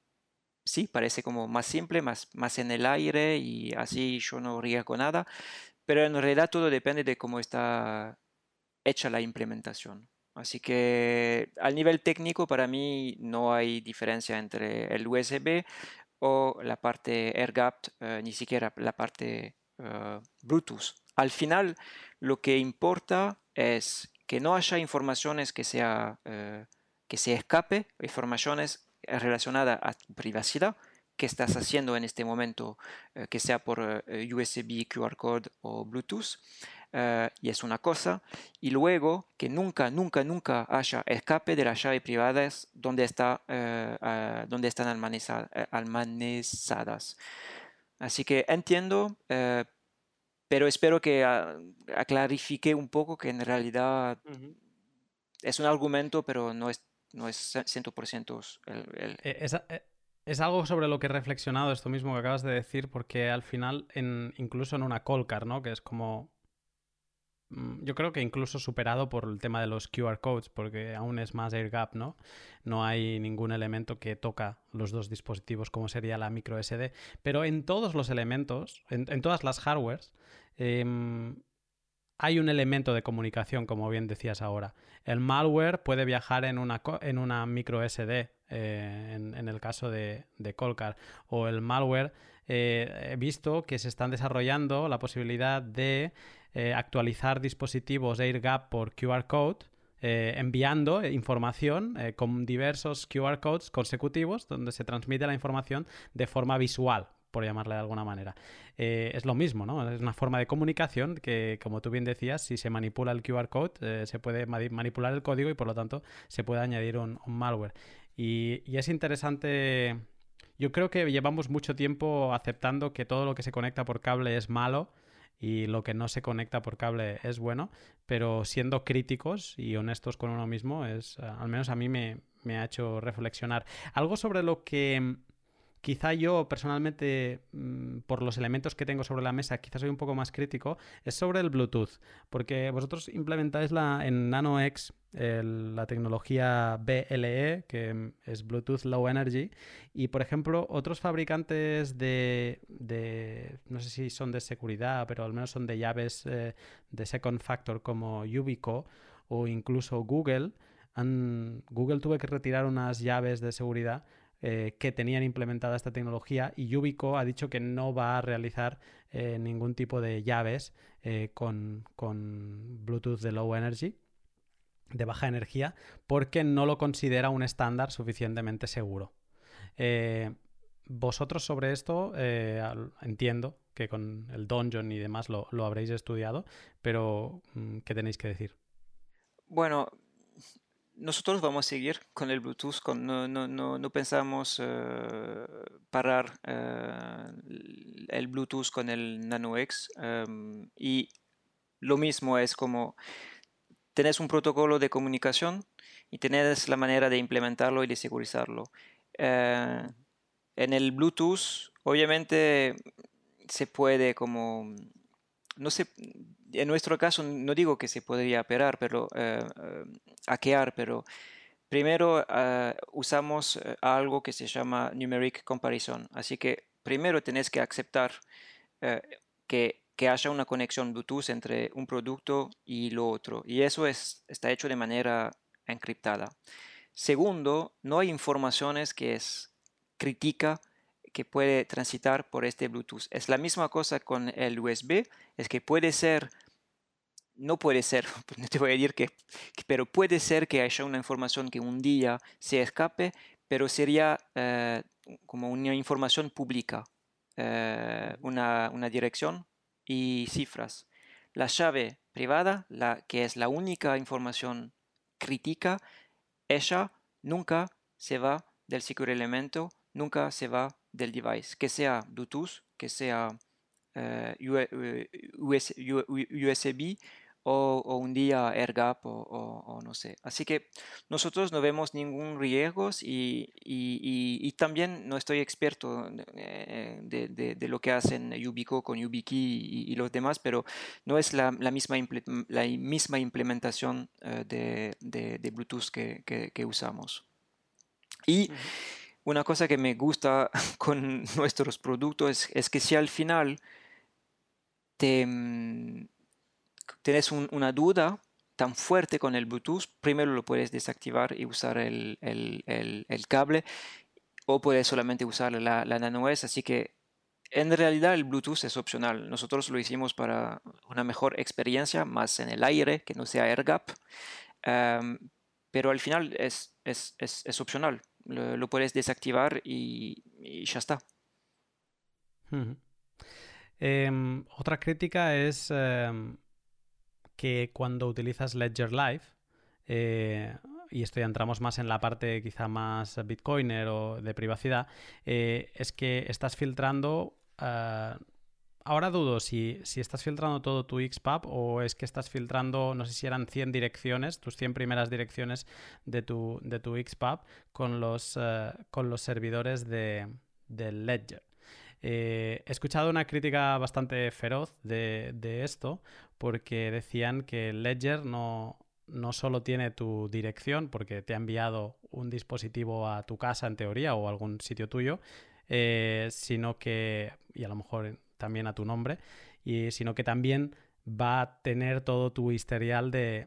Speaker 2: sí, parece como más simple, más, más en el aire y así yo no riesgo nada, pero en realidad todo depende de cómo está hecha la implementación. Así que al nivel técnico para mí no hay diferencia entre el USB o la parte AirGap, eh, ni siquiera la parte eh, Bluetooth. Al final lo que importa es que no haya informaciones que, sea, eh, que se escape, informaciones relacionadas a privacidad que estás haciendo en este momento, que sea por USB, QR code o Bluetooth. Eh, y es una cosa, y luego que nunca, nunca, nunca haya escape de las llaves privadas donde, está, eh, eh, donde están almacenadas. Así que entiendo, pero espero que ah, aclarifique un poco que en realidad es un argumento, pero no es, no es 100% el...
Speaker 1: Es, es, algo sobre lo que he reflexionado esto mismo que acabas de decir, porque al final, en, incluso en una Colcar, ¿no? Que es como yo creo que incluso superado por el tema de los QR codes, porque aún es más air gap, ¿no? No hay ningún elemento que toca los dos dispositivos, como sería la micro SD. Pero en todos los elementos, en, todas las hardwares, em, hay un elemento de comunicación, como bien decías ahora. El malware puede viajar en una, en una micro SD, eh, en, el caso de, de Colcar, o el malware. Eh, he visto que se están desarrollando la posibilidad de eh, actualizar dispositivos AirGap por QR code. Eh, enviando información con diversos QR codes consecutivos donde se transmite la información de forma visual, por llamarle de alguna manera. es lo mismo, ¿no? Es una forma de comunicación que, como tú bien decías, si se manipula el QR code, se puede manipular el código y por lo tanto se puede añadir un, malware. y, es interesante. Yo creo que llevamos mucho tiempo aceptando que todo lo que se conecta por cable es malo y lo que no se conecta por cable es bueno, pero siendo críticos y honestos con uno mismo, es, al menos a mí me, me ha hecho reflexionar. Algo sobre lo que Quizá yo personalmente, mm, por los elementos que tengo sobre la mesa, quizás soy un poco más crítico, es sobre el Bluetooth, porque vosotros implementáis la, en NanoX la tecnología BLE, que es Bluetooth Low Energy, y por ejemplo otros fabricantes de, no sé si son de seguridad, pero al menos son de llaves eh, de Second Factor como Yubico o incluso Google, Google tuve que retirar unas llaves de seguridad eh, que tenían implementada esta tecnología y Yubico ha dicho que no va a realizar eh, ningún tipo de llaves eh, con, Bluetooth de low energy de baja energía porque no lo considera un estándar suficientemente seguro. vosotros sobre esto entiendo que con el Dungeon y demás lo, lo habréis estudiado, pero mm, ¿qué tenéis que decir?
Speaker 2: Bueno, nosotros vamos a seguir con el Bluetooth, no, pensamos eh, parar eh, el Bluetooth con el Nano X em, y lo mismo es como tenés un protocolo de comunicación y tenés la manera de implementarlo y de segurizarlo. Eh, en el Bluetooth, obviamente, se puede como no sé, en nuestro caso no digo que se podría operar, pero eh, eh, hackear, pero primero eh, usamos algo que se llama numeric comparison. Así que primero tenés que aceptar que, que, haya una conexión Bluetooth entre un producto y lo otro. Y eso es, está hecho de manera encriptada. Segundo, no hay informaciones que es crítica que puede transitar por este Bluetooth. Es la misma cosa con el USB, es que puede ser, no puede ser, no te voy a decir que, pero puede ser que haya una información que un día se escape, pero sería eh, como una información pública, eh, una, una, dirección y cifras. La llave privada, la, que es la única información crítica, ella nunca se va del secure elemento, nunca se va del device, que sea Bluetooth, que sea USB eh, o, un día AirGap o, no sé. Así que nosotros no vemos ningún riesgo y, y, también no estoy experto eh, de, lo que hacen Yubico con YubiKey y, los demás, pero no es la, misma, la misma implementación eh, de, Bluetooth que, usamos. Y una cosa que me gusta con nuestros productos es, es que si al final te mm, tienes una duda tan fuerte con el Bluetooth, primero lo puedes desactivar y usar el, cable o puedes solamente usar la, la Nano S. Así que en realidad el Bluetooth es opcional. Nosotros lo hicimos para una mejor experiencia, más en el aire, que no sea AirGap. pero al final es, es, opcional. Lo, puedes desactivar y, ya está.
Speaker 1: Em, otra crítica es em, que cuando utilizas Ledger Live, eh, y esto ya entramos más en la parte quizá más bitcoiner o de privacidad, eh, es que estás filtrando... Eh, ahora dudo si, si, estás filtrando todo tu XPub o es que estás filtrando, no sé si eran 100 direcciones, tus 100 primeras direcciones de tu, de tu XPub con los, con los servidores de, de Ledger. Eh, he escuchado una crítica bastante feroz de, esto porque decían que Ledger no, no solo tiene tu dirección porque te ha enviado un dispositivo a tu casa en teoría o algún sitio tuyo, eh, sino que, y a lo mejor también a tu nombre, y, sino que también va a tener todo tu historial de,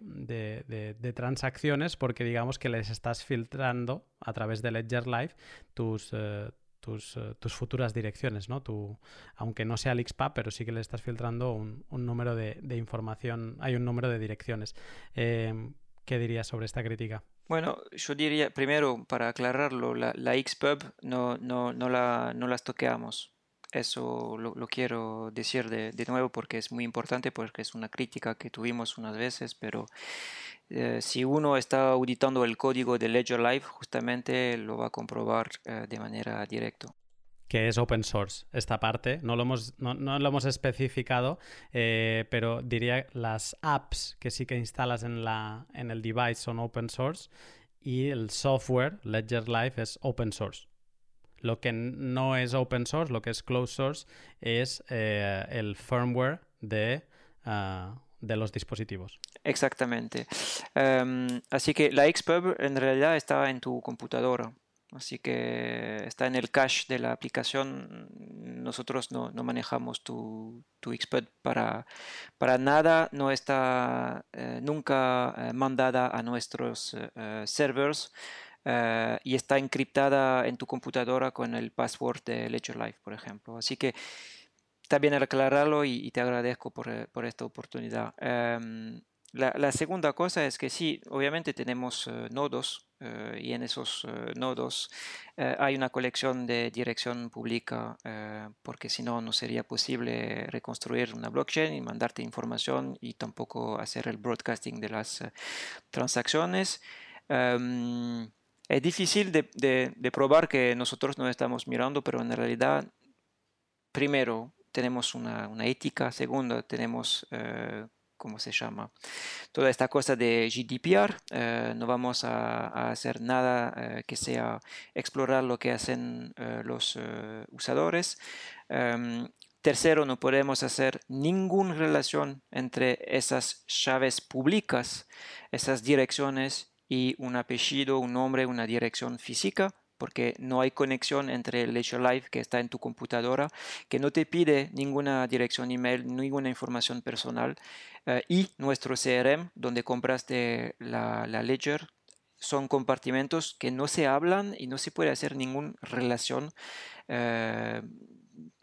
Speaker 1: transacciones porque digamos que les estás filtrando a través de Ledger Live tus, eh, eh, tus, futuras direcciones, ¿no? aunque no sea el XPAP, pero sí que le estás filtrando un, número de, información, hay un número de direcciones. Em, ¿Qué dirías sobre esta crítica?
Speaker 2: Bueno, yo diría, primero, para aclararlo, la, la XPub no, no, no, la, no las toqueamos. Eso lo, quiero decir de, de, nuevo porque es muy importante, porque es una crítica que tuvimos unas veces, pero eh, si uno está auditando el código de Ledger Live, justamente lo va a comprobar eh, de manera directa
Speaker 1: que es open source. Esta parte no lo hemos, no, lo hemos especificado, eh, pero diría las apps que sí que instalas en, la, en el device son open source y el software, Ledger Live, es open source. Lo que no es open source, lo que es closed source, es el firmware de ah, de los dispositivos.
Speaker 2: Exactamente. Em, así que la Xpub en realidad está en tu computadora. Así que está en el cache de la aplicación. Nosotros no, manejamos tu, tu Xpub para, para nada. No está eh, nunca eh, mandada a nuestros eh, servers. y está encriptada en tu computadora con el password de Ledger Live, por ejemplo. Así que está bien aclararlo y, te agradezco por, eh, esta oportunidad. Em, la, segunda cosa es que sí, obviamente tenemos eh, nodos eh, y en esos nodos hay una colección de dirección pública porque si no, no sería posible reconstruir una blockchain y mandarte información y tampoco hacer el broadcasting de las transacciones. Em, es difícil de, probar que nosotros no estamos mirando, pero en realidad, primero, tenemos una, ética, segundo, tenemos, eh, ¿cómo se llama? Toda esta cosa de GDPR, eh, no vamos a, hacer nada eh, que sea explorar lo que hacen los usadores. Em, tercero, no podemos hacer ninguna relación entre esas llaves públicas, esas direcciones y un apellido, un nombre, una dirección física porque no hay conexión entre el Live que está en tu computadora, que no te pide ninguna dirección email, ninguna información personal, eh, y nuestro CRM, donde compraste la, la Ledger, son compartimentos que no se hablan y no se puede hacer ninguna relación eh,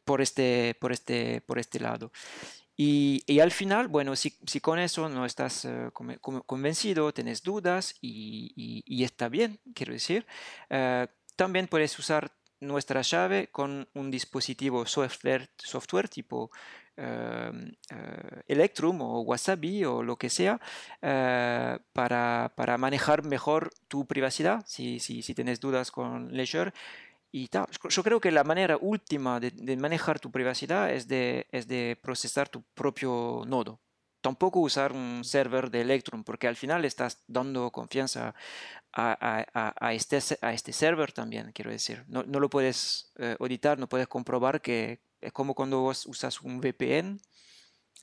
Speaker 2: por, este, por, este, por este lado. Y, y, al final, bueno, si, si con eso no estás eh, convencido, tienes dudas y, y, está bien, quiero decir, también puedes usar nuestra llave con un dispositivo software, software tipo eh, Electrum o Wasabi o lo que sea para, para, manejar mejor tu privacidad si, si, si tienes dudas con Ledger. Y Yo creo que la manera última de, de, manejar tu privacidad es de, es de procesar tu propio nodo. tampoco usar un server de Electrum, porque al final estás dando confianza a, este, a este server también, quiero decir. No, lo puedes eh, auditar, no puedes comprobar que es como cuando vos usas un VPN.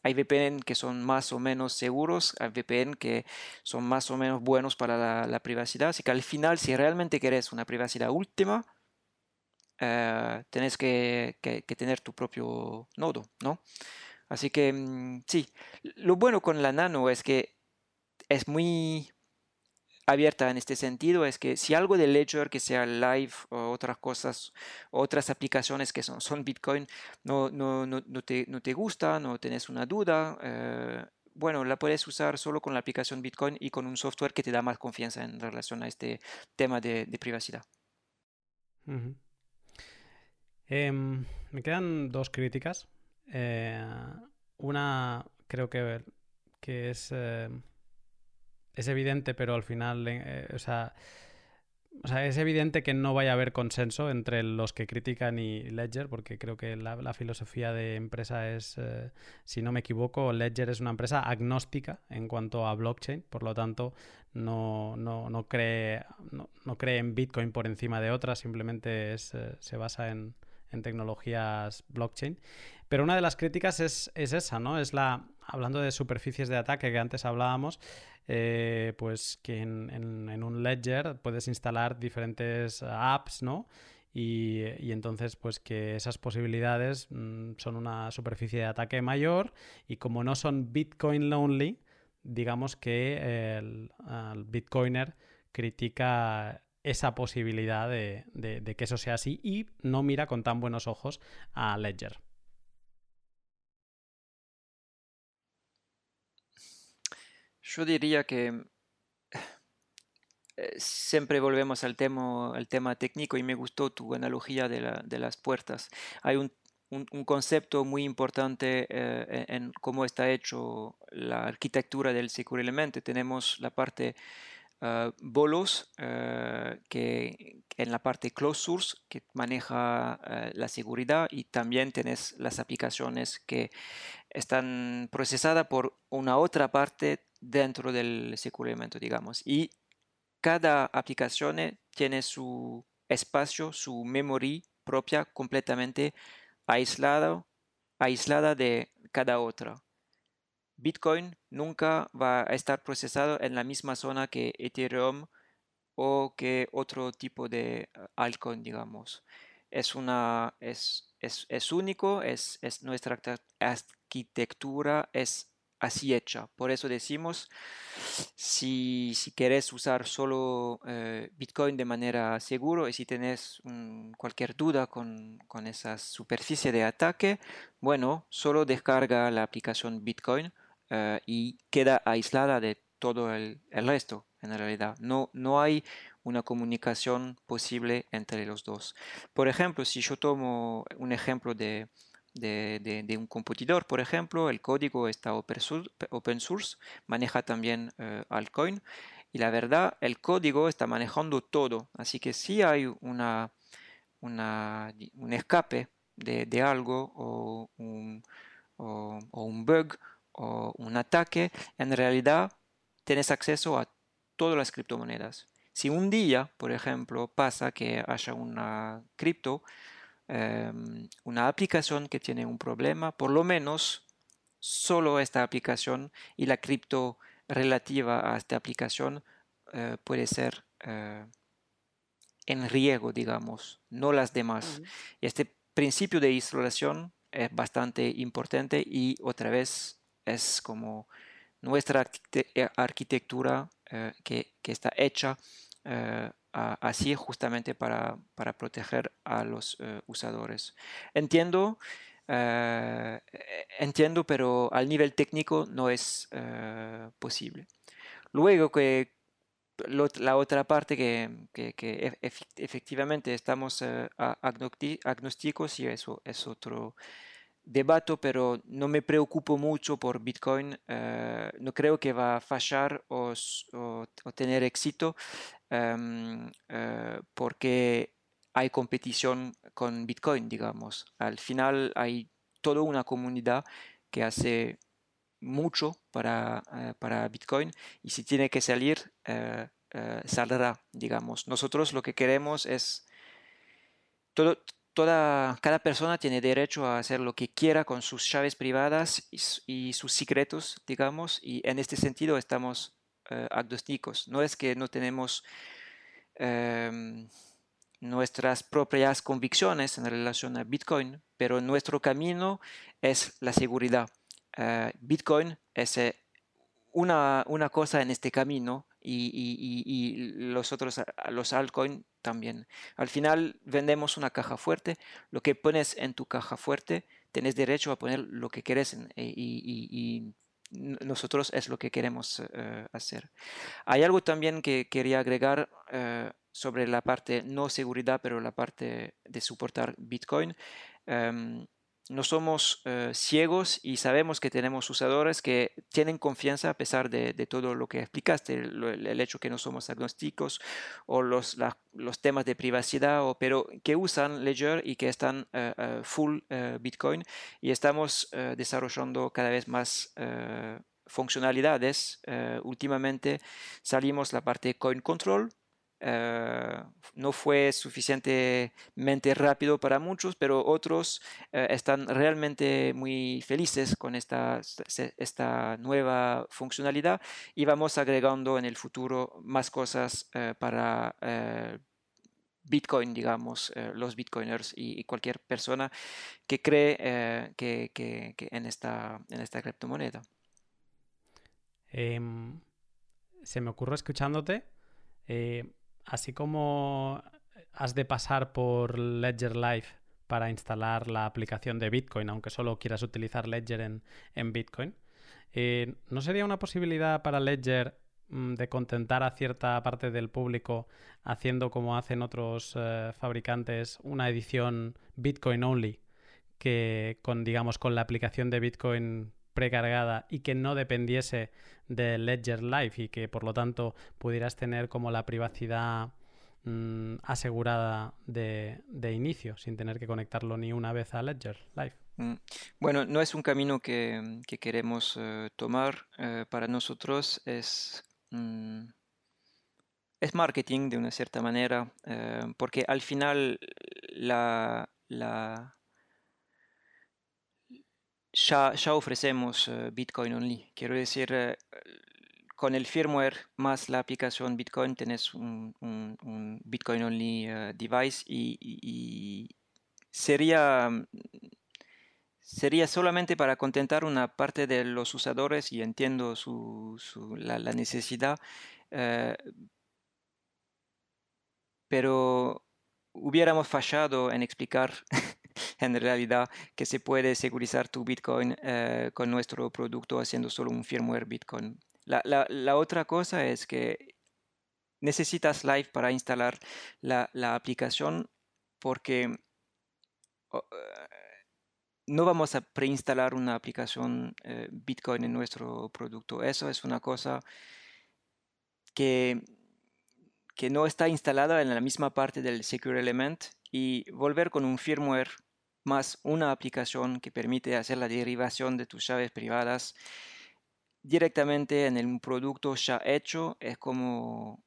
Speaker 2: Hay VPN que son más o menos seguros, hay VPN que son más o menos buenos para la, privacidad. Así que al final, si realmente querés una privacidad última, uh, tenés que, tener tu propio nodo, ¿no? Así que mm, sí, lo bueno con la nano es que es muy abierta en este sentido es que si algo de Ledger que sea live o otras cosas, otras aplicaciones que son, Bitcoin no, te, gusta, no tienes una duda, eh, bueno, la puedes usar solo con la aplicación Bitcoin y con un software que te da más confianza en relación a este tema de, privacidad.
Speaker 1: Em, me quedan dos críticas. Eh, una creo que, que es... Eh, es evidente, pero al final, eh, o, sea, o, sea, es evidente que no vaya a haber consenso entre los que critican y Ledger, porque creo que la, filosofía de empresa es, si no me equivoco, Ledger es una empresa agnóstica en cuanto a blockchain, por lo tanto no, no, no cree, no, cree en Bitcoin por encima de otras, simplemente es, se basa en, en tecnologías blockchain. Pero una de las críticas es, es, esa, ¿no? Es la, hablando de superficies de ataque que antes hablábamos, eh, pues que en, un ledger puedes instalar diferentes apps, ¿no? Y, entonces, pues que esas posibilidades mm, son una superficie de ataque mayor y como no son Bitcoin lonely, digamos que el, Bitcoiner critica esa posibilidad de, que eso sea así y no mira con tan buenos ojos a Ledger.
Speaker 2: Yo diría que eh, siempre volvemos al tema, al tema técnico y me gustó tu analogía de, las puertas. Hay un, concepto muy importante eh, en, cómo está hecho la arquitectura del Secure Element. Tenemos la parte uh, bolos, uh, que en la parte closed source, que maneja la seguridad, y también tienes las aplicaciones que están procesadas por una otra parte dentro del elemento, digamos. Y cada aplicación tiene su espacio, su memoria propia completamente aislada, aislada de cada otra. Bitcoin nunca va a estar procesado en la misma zona que Ethereum o que otro tipo de eh, altcoin, digamos. Es, una, es, es, es único, es, es nuestra arquitectura es así hecha. Por eso decimos, si, si querés usar solo eh, Bitcoin de manera segura y si tenés cualquier duda con, con, esa superficie de ataque, bueno, solo descarga la aplicación Bitcoin eh, y queda aislada de todo el, el, resto en realidad. No, no hay una comunicación posible entre los dos. Por ejemplo, si yo tomo un ejemplo de de, un computador, por ejemplo, el código está open source, maneja también eh, Altcoin y la verdad, el código está manejando todo, así que si hay una, un escape de, algo o un, o, un bug o un ataque, en realidad tienes acceso a todas las criptomonedas. Si un día, por ejemplo, pasa que haya una cripto Em, una aplicación que tiene un problema, por lo menos solo esta aplicación y la cripto relativa a esta aplicación eh, puede ser eh, en riesgo, digamos, no las demás. Y este principio de isolación es bastante importante y otra vez es como nuestra eh, arquitectura que, que, está hecha así justamente para, proteger a los eh, usadores. Entiendo, eh, entiendo, pero al nivel técnico no es eh, posible. Luego que la otra parte que, que, efectivamente estamos agnósticos y eso es otro debate, pero no me preocupo mucho por Bitcoin. no creo que va a fallar o, tener éxito. Eh, porque hay competición con Bitcoin, digamos. Al final hay toda una comunidad que hace mucho para, para Bitcoin y si tiene que salir, saldrá, digamos. Nosotros lo que queremos es todo, toda, cada persona tiene derecho a hacer lo que quiera con sus llaves privadas y, sus secretos, digamos, y en este sentido estamos agnósticos. No es que no tenemos em, nuestras propias convicciones en relación a Bitcoin, pero nuestro camino es la seguridad. Eh, Bitcoin es eh, una, una, cosa en este camino y, los otros, los altcoins también. Al final vendemos una caja fuerte, lo que pones en tu caja fuerte, tienes derecho a poner lo que quieres eh, y, nosotros es lo que queremos eh, hacer. Hay algo también que quería agregar eh, sobre la parte no seguridad, pero la parte de soportar Bitcoin. Em, no somos eh, ciegos y sabemos que tenemos usadores que tienen confianza a pesar de, todo lo que explicaste, el, hecho que no somos agnósticos o los, los temas de privacidad, o, pero que usan Ledger y que están eh, full Bitcoin y estamos desarrollando cada vez más funcionalidades. últimamente salimos la parte Coin Control, eh, no fue suficientemente rápido para muchos, pero otros eh, están realmente muy felices con esta, esta nueva funcionalidad y vamos agregando en el futuro más cosas eh, para Bitcoin, digamos, los Bitcoiners y, cualquier persona que cree que, en, esta, en esta criptomoneda.
Speaker 1: Em, se me ocurre escuchándote así como has de pasar por Ledger Live para instalar la aplicación de Bitcoin, aunque solo quieras utilizar Ledger en, Bitcoin, eh, ¿no sería una posibilidad para Ledger mm, de contentar a cierta parte del público haciendo como hacen otros eh, fabricantes una edición Bitcoin only que con digamos con la aplicación de Bitcoin precargada y que no dependiese de Ledger Live y que por lo tanto pudieras tener como la privacidad mm, asegurada de, inicio sin tener que conectarlo ni una vez a Ledger Live.
Speaker 2: Mm. Bueno, no es un camino que, queremos eh, tomar. Eh, para nosotros es, mm, es marketing de una cierta manera, eh, porque al final la, la ya, ofrecemos eh, Bitcoin Only. Quiero decir, eh, con el firmware más la aplicación Bitcoin tenés un, Bitcoin Only eh, device y, sería, sería solamente para contentar una parte de los usadores y entiendo su, la, necesidad, pero hubiéramos fallado en explicar en realidad que se puede segurizar tu Bitcoin eh, con nuestro producto haciendo solo un firmware Bitcoin. La, otra cosa es que necesitas Live para instalar la, aplicación porque eh, no vamos a preinstalar una aplicación eh, Bitcoin en nuestro producto. Eso es una cosa que, que no está instalada en la misma parte del Secure Element y volver con un firmware más una aplicación que permite hacer la derivación de tus llaves privadas directamente en el producto ya hecho es como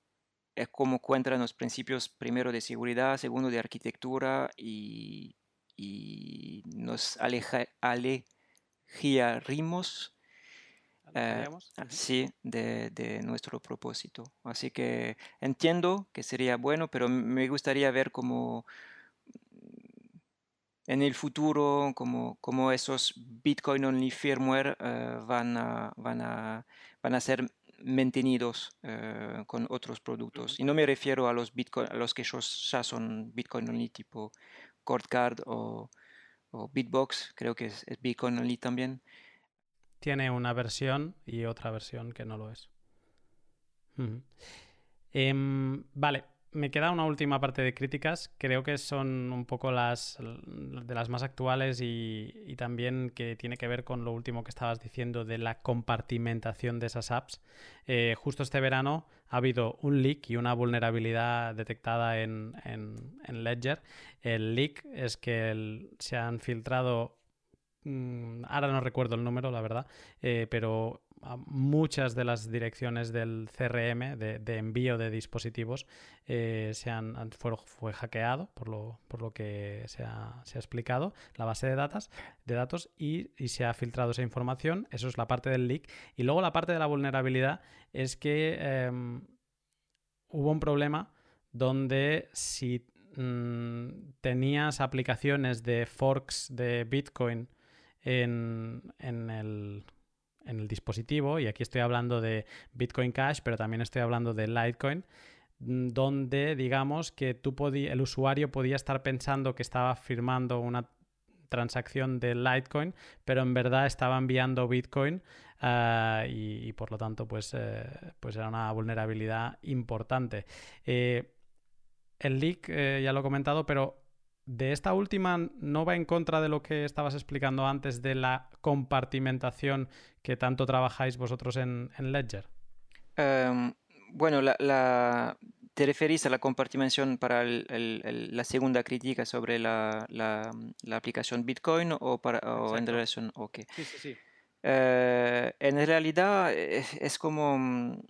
Speaker 2: es como encuentran los principios primero de seguridad, segundo de arquitectura y, nos aleja, alejaríamos eh, sí, de, de, nuestro propósito. Así que entiendo que sería bueno, pero me gustaría ver cómo en el futuro, como, como esos Bitcoin Only Firmware eh, van, a, van, a, van a ser mantenidos eh, con otros productos. Y no me refiero a los, Bitcoin, a los que ya son Bitcoin Only tipo Card o, o Bitbox, creo que es, Bitcoin Only también.
Speaker 1: Tiene una versión y otra versión que no lo es. Em, vale, me queda una última parte de críticas. Creo que son un poco las de las más actuales y, también que tiene que ver con lo último que estabas diciendo de la compartimentación de esas apps. Eh, justo este verano ha habido un leak y una vulnerabilidad detectada en, Ledger. El leak es que se han filtrado mm, ahora no recuerdo el número, la verdad, eh, pero muchas de las direcciones del CRM de, envío de dispositivos eh, se han, fue, hackeado, por lo, por lo que se ha, explicado, la base de, datos, de datos y, se ha filtrado esa información. Eso es la parte del leak. Y luego la parte de la vulnerabilidad es que em, hubo un problema donde si mm, tenías aplicaciones de forks de Bitcoin en, el, dispositivo, y aquí estoy hablando de Bitcoin Cash, pero también estoy hablando de Litecoin, mm, donde digamos que tú el usuario podía estar pensando que estaba firmando una transacción de Litecoin, pero en verdad estaba enviando Bitcoin ah, y, por lo tanto pues, eh, pues era una vulnerabilidad importante. Eh, el leak eh, ya lo he comentado, pero de esta última no va en contra de lo que estabas explicando antes de la compartimentación que tanto trabajáis vosotros en, Ledger.
Speaker 2: Em, bueno, la, ¿te referís a la compartimentación para la segunda crítica sobre la, aplicación Bitcoin o, para, en relación? Okay. Sí, sí, sí. Eh, en realidad es, como...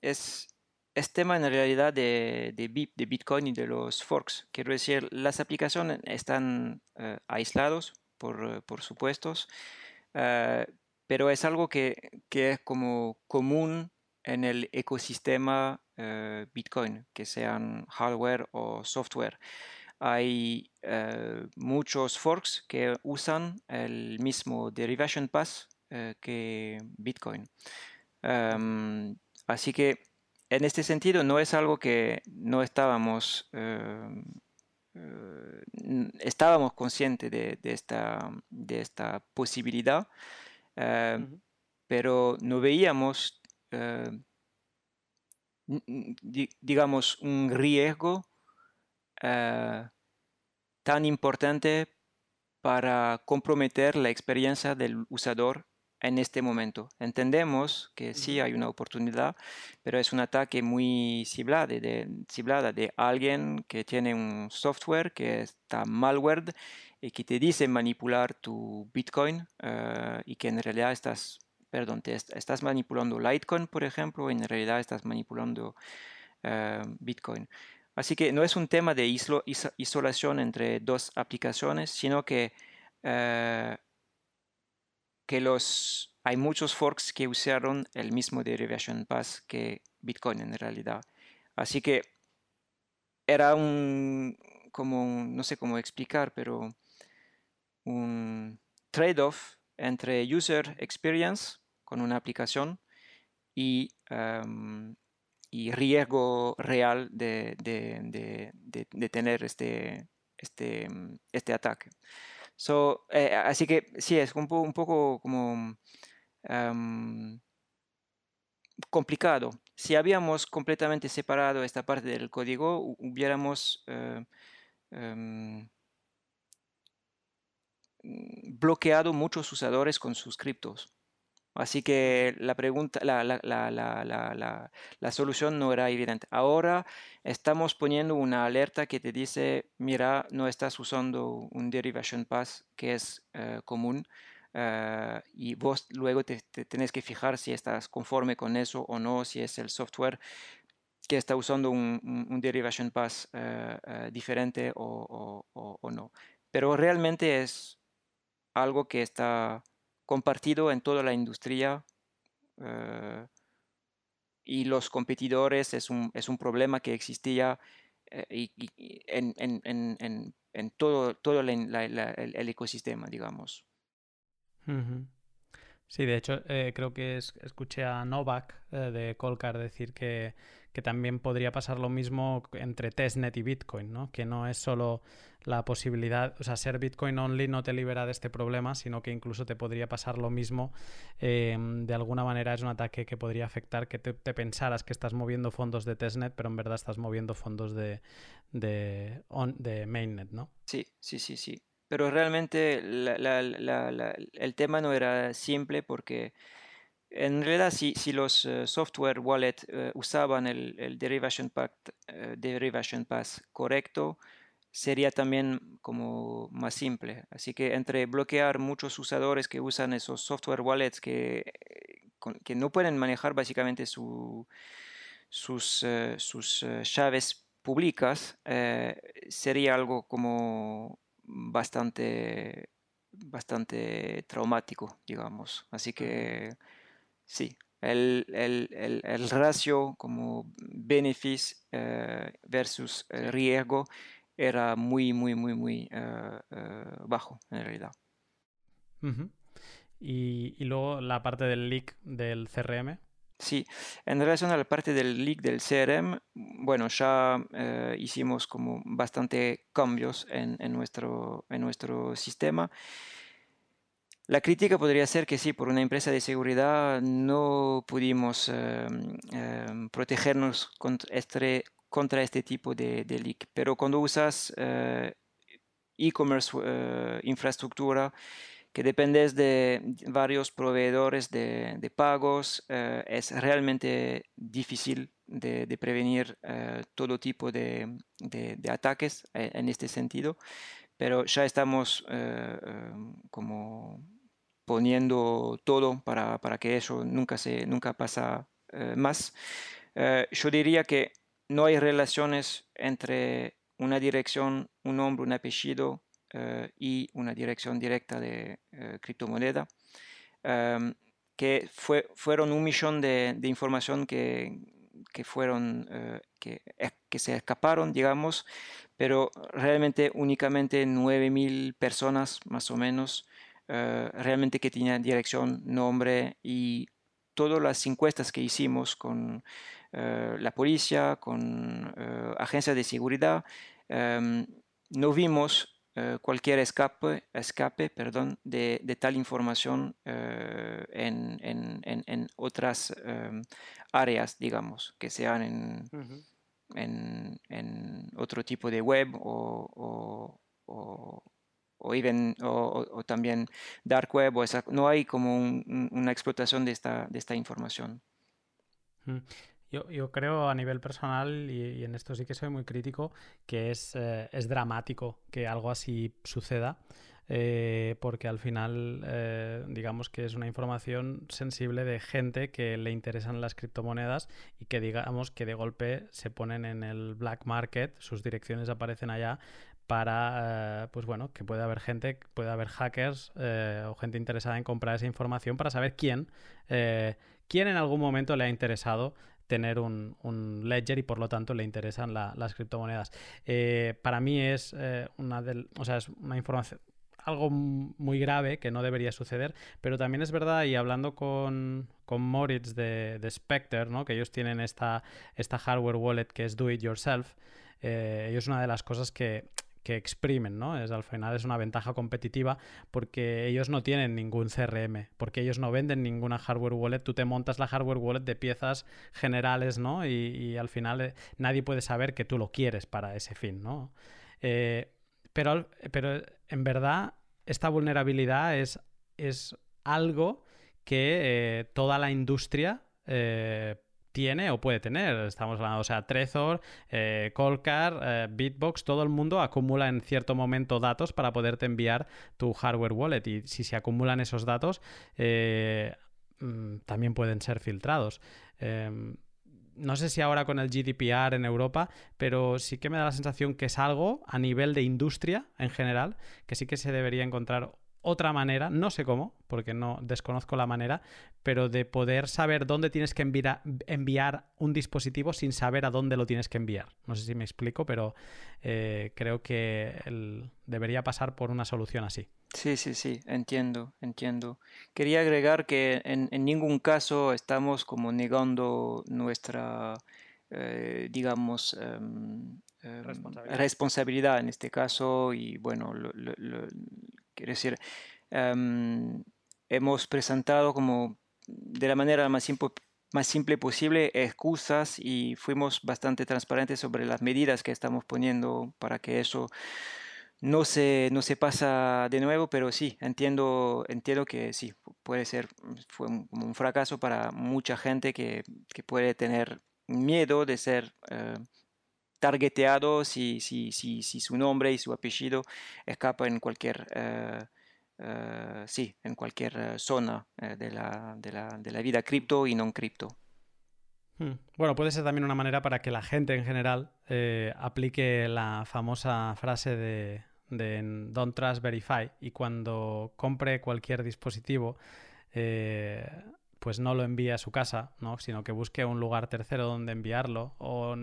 Speaker 2: Es, es tema en realidad de, de, Bitcoin y de los forks. Quiero decir, las aplicaciones están uh, aislados, por, eh, por supuestos, uh, pero es algo que, que, es como común en el ecosistema uh, Bitcoin, que sean hardware o software. Hay muchos forks que usan el mismo derivation pass que Bitcoin. Um, así que en este sentido, no es algo que no estábamos, eh, eh, estábamos conscientes de, esta, de esta posibilidad, eh, pero no veíamos, digamos, un riesgo tan importante para comprometer la experiencia del usador en este momento. Entendemos que sí hay una oportunidad, pero es un ataque muy ciblado de, de alguien que tiene un software que está malware y que te dice manipular tu Bitcoin eh, y que en realidad estás, perdón, te estás manipulando Litecoin, por ejemplo, y en realidad estás manipulando eh, Bitcoin. Así que no es un tema de isolación entre dos aplicaciones, sino que eh, que los, hay muchos forks que usaron el mismo derivation pass que Bitcoin en realidad. Así que era un, como, no sé cómo explicar, pero un trade-off entre user experience con una aplicación y, y riesgo real de, de, de, tener este, este, este ataque. So, eh, así que sí, es un, un poco como complicado. Si habíamos completamente separado esta parte del código, hubiéramos eh, em, bloqueado muchos usadores con sus criptos. Así que la pregunta, la, la, la, la, solución no era evidente. Ahora estamos poniendo una alerta que te dice, mira, no estás usando un derivation pass que es eh, común eh, y vos luego te, tenés que fijar si estás conforme con eso o no, si es el software que está usando un, derivation pass eh, diferente o, o no. Pero realmente es algo que está compartido en toda la industria eh, y los competidores es un, es un problema que existía eh, en, en, en, todo, todo el, ecosistema, digamos.
Speaker 1: Sí, de hecho, eh, creo que escuché a Novak de Colcar decir que, que, también podría pasar lo mismo entre testnet y Bitcoin, ¿no? Que no es solo la posibilidad, o sea, ser Bitcoin only no te libera de este problema, sino que incluso te podría pasar lo mismo. Em, de alguna manera es un ataque que podría afectar que te, pensaras que estás moviendo fondos de testnet, pero en verdad estás moviendo fondos de, de, de mainnet, ¿no?
Speaker 2: Sí, sí, sí, sí. Pero realmente el tema no era simple porque en realidad si, si los eh, software wallet eh, usaban el, el derivation, pact, eh, derivation pass correcto, sería también como más simple. Así que entre bloquear muchos usadores que usan esos software wallets que, que no pueden manejar básicamente sus, sus llaves públicas, sería algo como bastante bastante traumático, digamos. Así que sí, el, el, el, ratio como beneficio eh, versus riesgo era muy, muy, muy, muy eh, eh, bajo en realidad.
Speaker 1: y, y, luego la parte del leak del CRM.
Speaker 2: Sí, en relación a la parte del leak del CRM, bueno, ya hicimos como bastante cambios en, en, nuestro, en nuestro sistema la crítica podría ser que sí, por una empresa de seguridad no pudimos em, em, protegernos contra este, tipo de, leak. Pero cuando usas eh, e-commerce eh, infraestructura, que dependes de varios proveedores de, pagos, eh, es realmente difícil de, prevenir todo tipo de, ataques en este sentido. Pero ya estamos em, como poniendo todo para, para que eso nunca, se, nunca pasa eh, más. Eh, yo diría que no hay relaciones entre una dirección, un nombre, un apellido eh, y una dirección directa de criptomoneda, em, que fue, fueron un millón de, de información que, que fueron, que, que se escaparon, digamos, pero realmente únicamente 9.000 personas más o menos eh, realmente que tenía dirección, nombre y todas las encuestas que hicimos con eh, la policía, con uh, agencias de seguridad, em, no vimos cualquier escape, escape perdón, de, de tal información en, en, en, otras em, áreas, digamos, que sean en, en, otro tipo de web o, o o, even, o, también dark web, o esa, no hay como una explotación de esta, de esta información.
Speaker 1: Mm. Yo, yo, creo a nivel personal, y, en esto sí que soy muy crítico, que es, eh, es dramático que algo así suceda. Eh, porque al final eh, digamos que es una información sensible de gente que le interesan las criptomonedas y que digamos que de golpe se ponen en el black market, sus direcciones aparecen allá para, eh, pues bueno, que puede haber gente, puede haber hackers eh, o gente interesada en comprar esa información para saber quién, eh, quién en algún momento le ha interesado tener un, ledger y por lo tanto le interesan las criptomonedas. para mí es una o sea, es una información algo muy grave que no debería suceder, pero también es verdad, y hablando con, con Moritz de, de Spectre, ¿no? que ellos tienen esta, esta hardware wallet que es do it yourself, ellos una de las cosas que que exprimen, ¿no? Es, al final es una ventaja competitiva porque ellos no tienen ningún CRM, porque ellos no venden ninguna hardware wallet, tú te montas la hardware wallet de piezas generales, ¿no? Y, al final eh, nadie puede saber que tú lo quieres para ese fin, ¿no? Eh, pero, pero en verdad esta vulnerabilidad es, es algo que eh, toda la industria tiene o puede tener. Estamos hablando, o sea, Trezor, eh, Colcar, eh, Bitbox, todo el mundo acumula en cierto momento datos para poderte enviar tu hardware wallet. Y si se acumulan esos datos, eh, mm, también pueden ser filtrados. Em, no sé si ahora con el GDPR en Europa, pero sí que me da la sensación que es algo a nivel de industria en general, que sí que se debería encontrar otra manera, no sé cómo, porque no desconozco la manera, pero de poder saber dónde tienes que enviar, un dispositivo sin saber a dónde lo tienes que enviar. No sé si me explico, pero eh, creo que debería pasar por una solución así.
Speaker 2: Sí, sí, sí, entiendo, entiendo. Quería agregar que en, ningún caso estamos como negando nuestra, eh, digamos, em, em, responsabilidad. en este caso y bueno, lo, Quiero decir, em, hemos presentado como de la manera más simple, posible excusas y fuimos bastante transparentes sobre las medidas que estamos poniendo para que eso no se, no se pasa de nuevo, pero sí, entiendo, entiendo que sí, puede ser, fue un, un fracaso para mucha gente que, que, puede tener miedo de ser eh, targeteado si, si, si, si, su nombre y su apellido escapa en cualquier, sí, en cualquier zona de la, de, la, de, la, vida cripto y no cripto.
Speaker 1: Hmm. Bueno, puede ser también una manera para que la gente en general aplique la famosa frase de, de Don't Trust Verify y cuando compre cualquier dispositivo, eh, pues no lo envíe a su casa, ¿no? sino que busque un lugar tercero donde enviarlo o,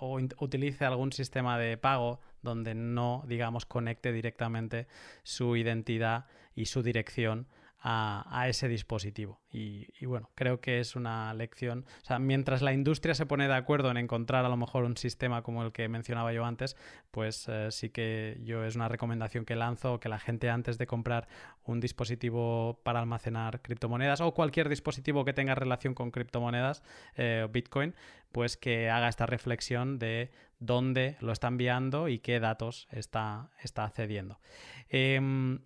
Speaker 1: o utilice algún sistema de pago donde no, digamos, conecte directamente su identidad y su dirección a, ese dispositivo. Y, bueno, creo que es una lección. O sea, mientras la industria se pone de acuerdo en encontrar a lo mejor un sistema como el que mencionaba yo antes, pues eh, sí que yo es una recomendación que lanzo que la gente antes de comprar un dispositivo para almacenar criptomonedas o cualquier dispositivo que tenga relación con criptomonedas eh, Bitcoin, pues que haga esta reflexión de dónde lo está enviando y qué datos está, está cediendo. Em,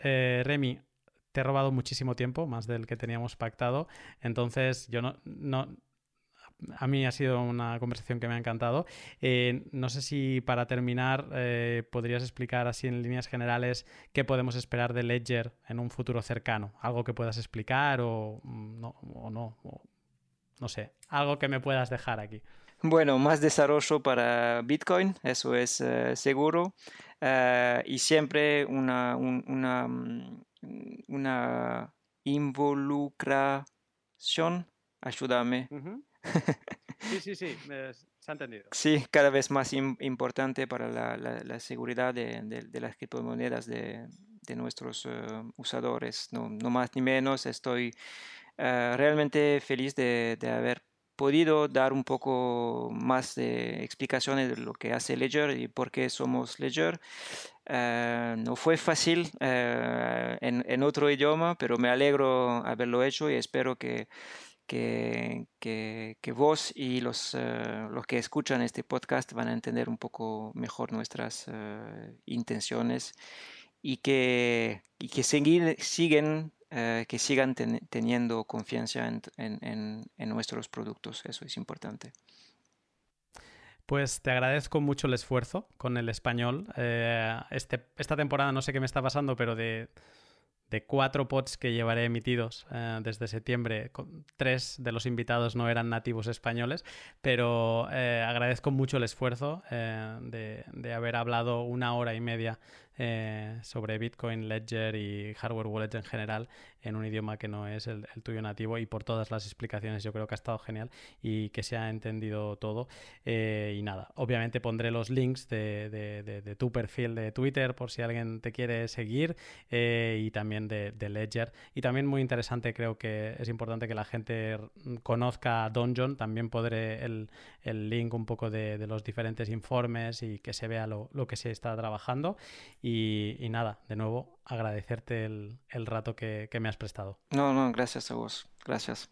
Speaker 1: eh, Remy, te he robado muchísimo tiempo, más del que teníamos pactado. Entonces, yo no, no a mí ha sido una conversación que me ha encantado. Eh, no sé si para terminar eh, podrías explicar así en líneas generales qué podemos esperar de Ledger en un futuro cercano. Algo que puedas explicar o mm, no, o no, no sé, algo que me puedas dejar aquí.
Speaker 2: Bueno, más desarrollo para Bitcoin, eso es eh, seguro. y siempre una, una mm, una involucración, ayúdame.
Speaker 1: Sí, sí, sí, se ha entendido.
Speaker 2: Sí, cada vez más importante para la, la, seguridad de, de, las criptomonedas de, de nuestros eh, usadores. No, no, más ni menos, estoy eh, realmente feliz de, haber podido dar un poco más de explicaciones de lo que hace Ledger y por qué somos Ledger. Eh, no fue fácil eh, en, otro idioma, pero me alegro haberlo hecho y espero que, que, que, vos y los, los que escuchan este podcast van a entender un poco mejor nuestras intenciones y que, y que siguen eh, que sigan teniendo confianza en, nuestros productos. Eso es importante.
Speaker 1: Pues te agradezco mucho el esfuerzo con el español. Eh, este, esta temporada no sé qué me está pasando, pero de, cuatro pods que llevaré emitidos eh, desde septiembre, tres de los invitados no eran nativos españoles, pero agradezco mucho el esfuerzo de, de, haber hablado una hora y media eh, sobre Bitcoin, Ledger y hardware wallets en general en un idioma que no es el, tuyo nativo y por todas las explicaciones yo creo que ha estado genial y que se ha entendido todo. Eh, y nada, obviamente pondré los links de, tu perfil de Twitter por si alguien te quiere seguir eh, y también de, Ledger. Y también muy interesante, creo que es importante que la gente conozca Donjon, también podré el, link un poco de, los diferentes informes y que se vea lo que se está trabajando. Y, nada, de nuevo, agradecerte el, rato que, que me has prestado.
Speaker 2: No, no, gracias a vos. Gracias.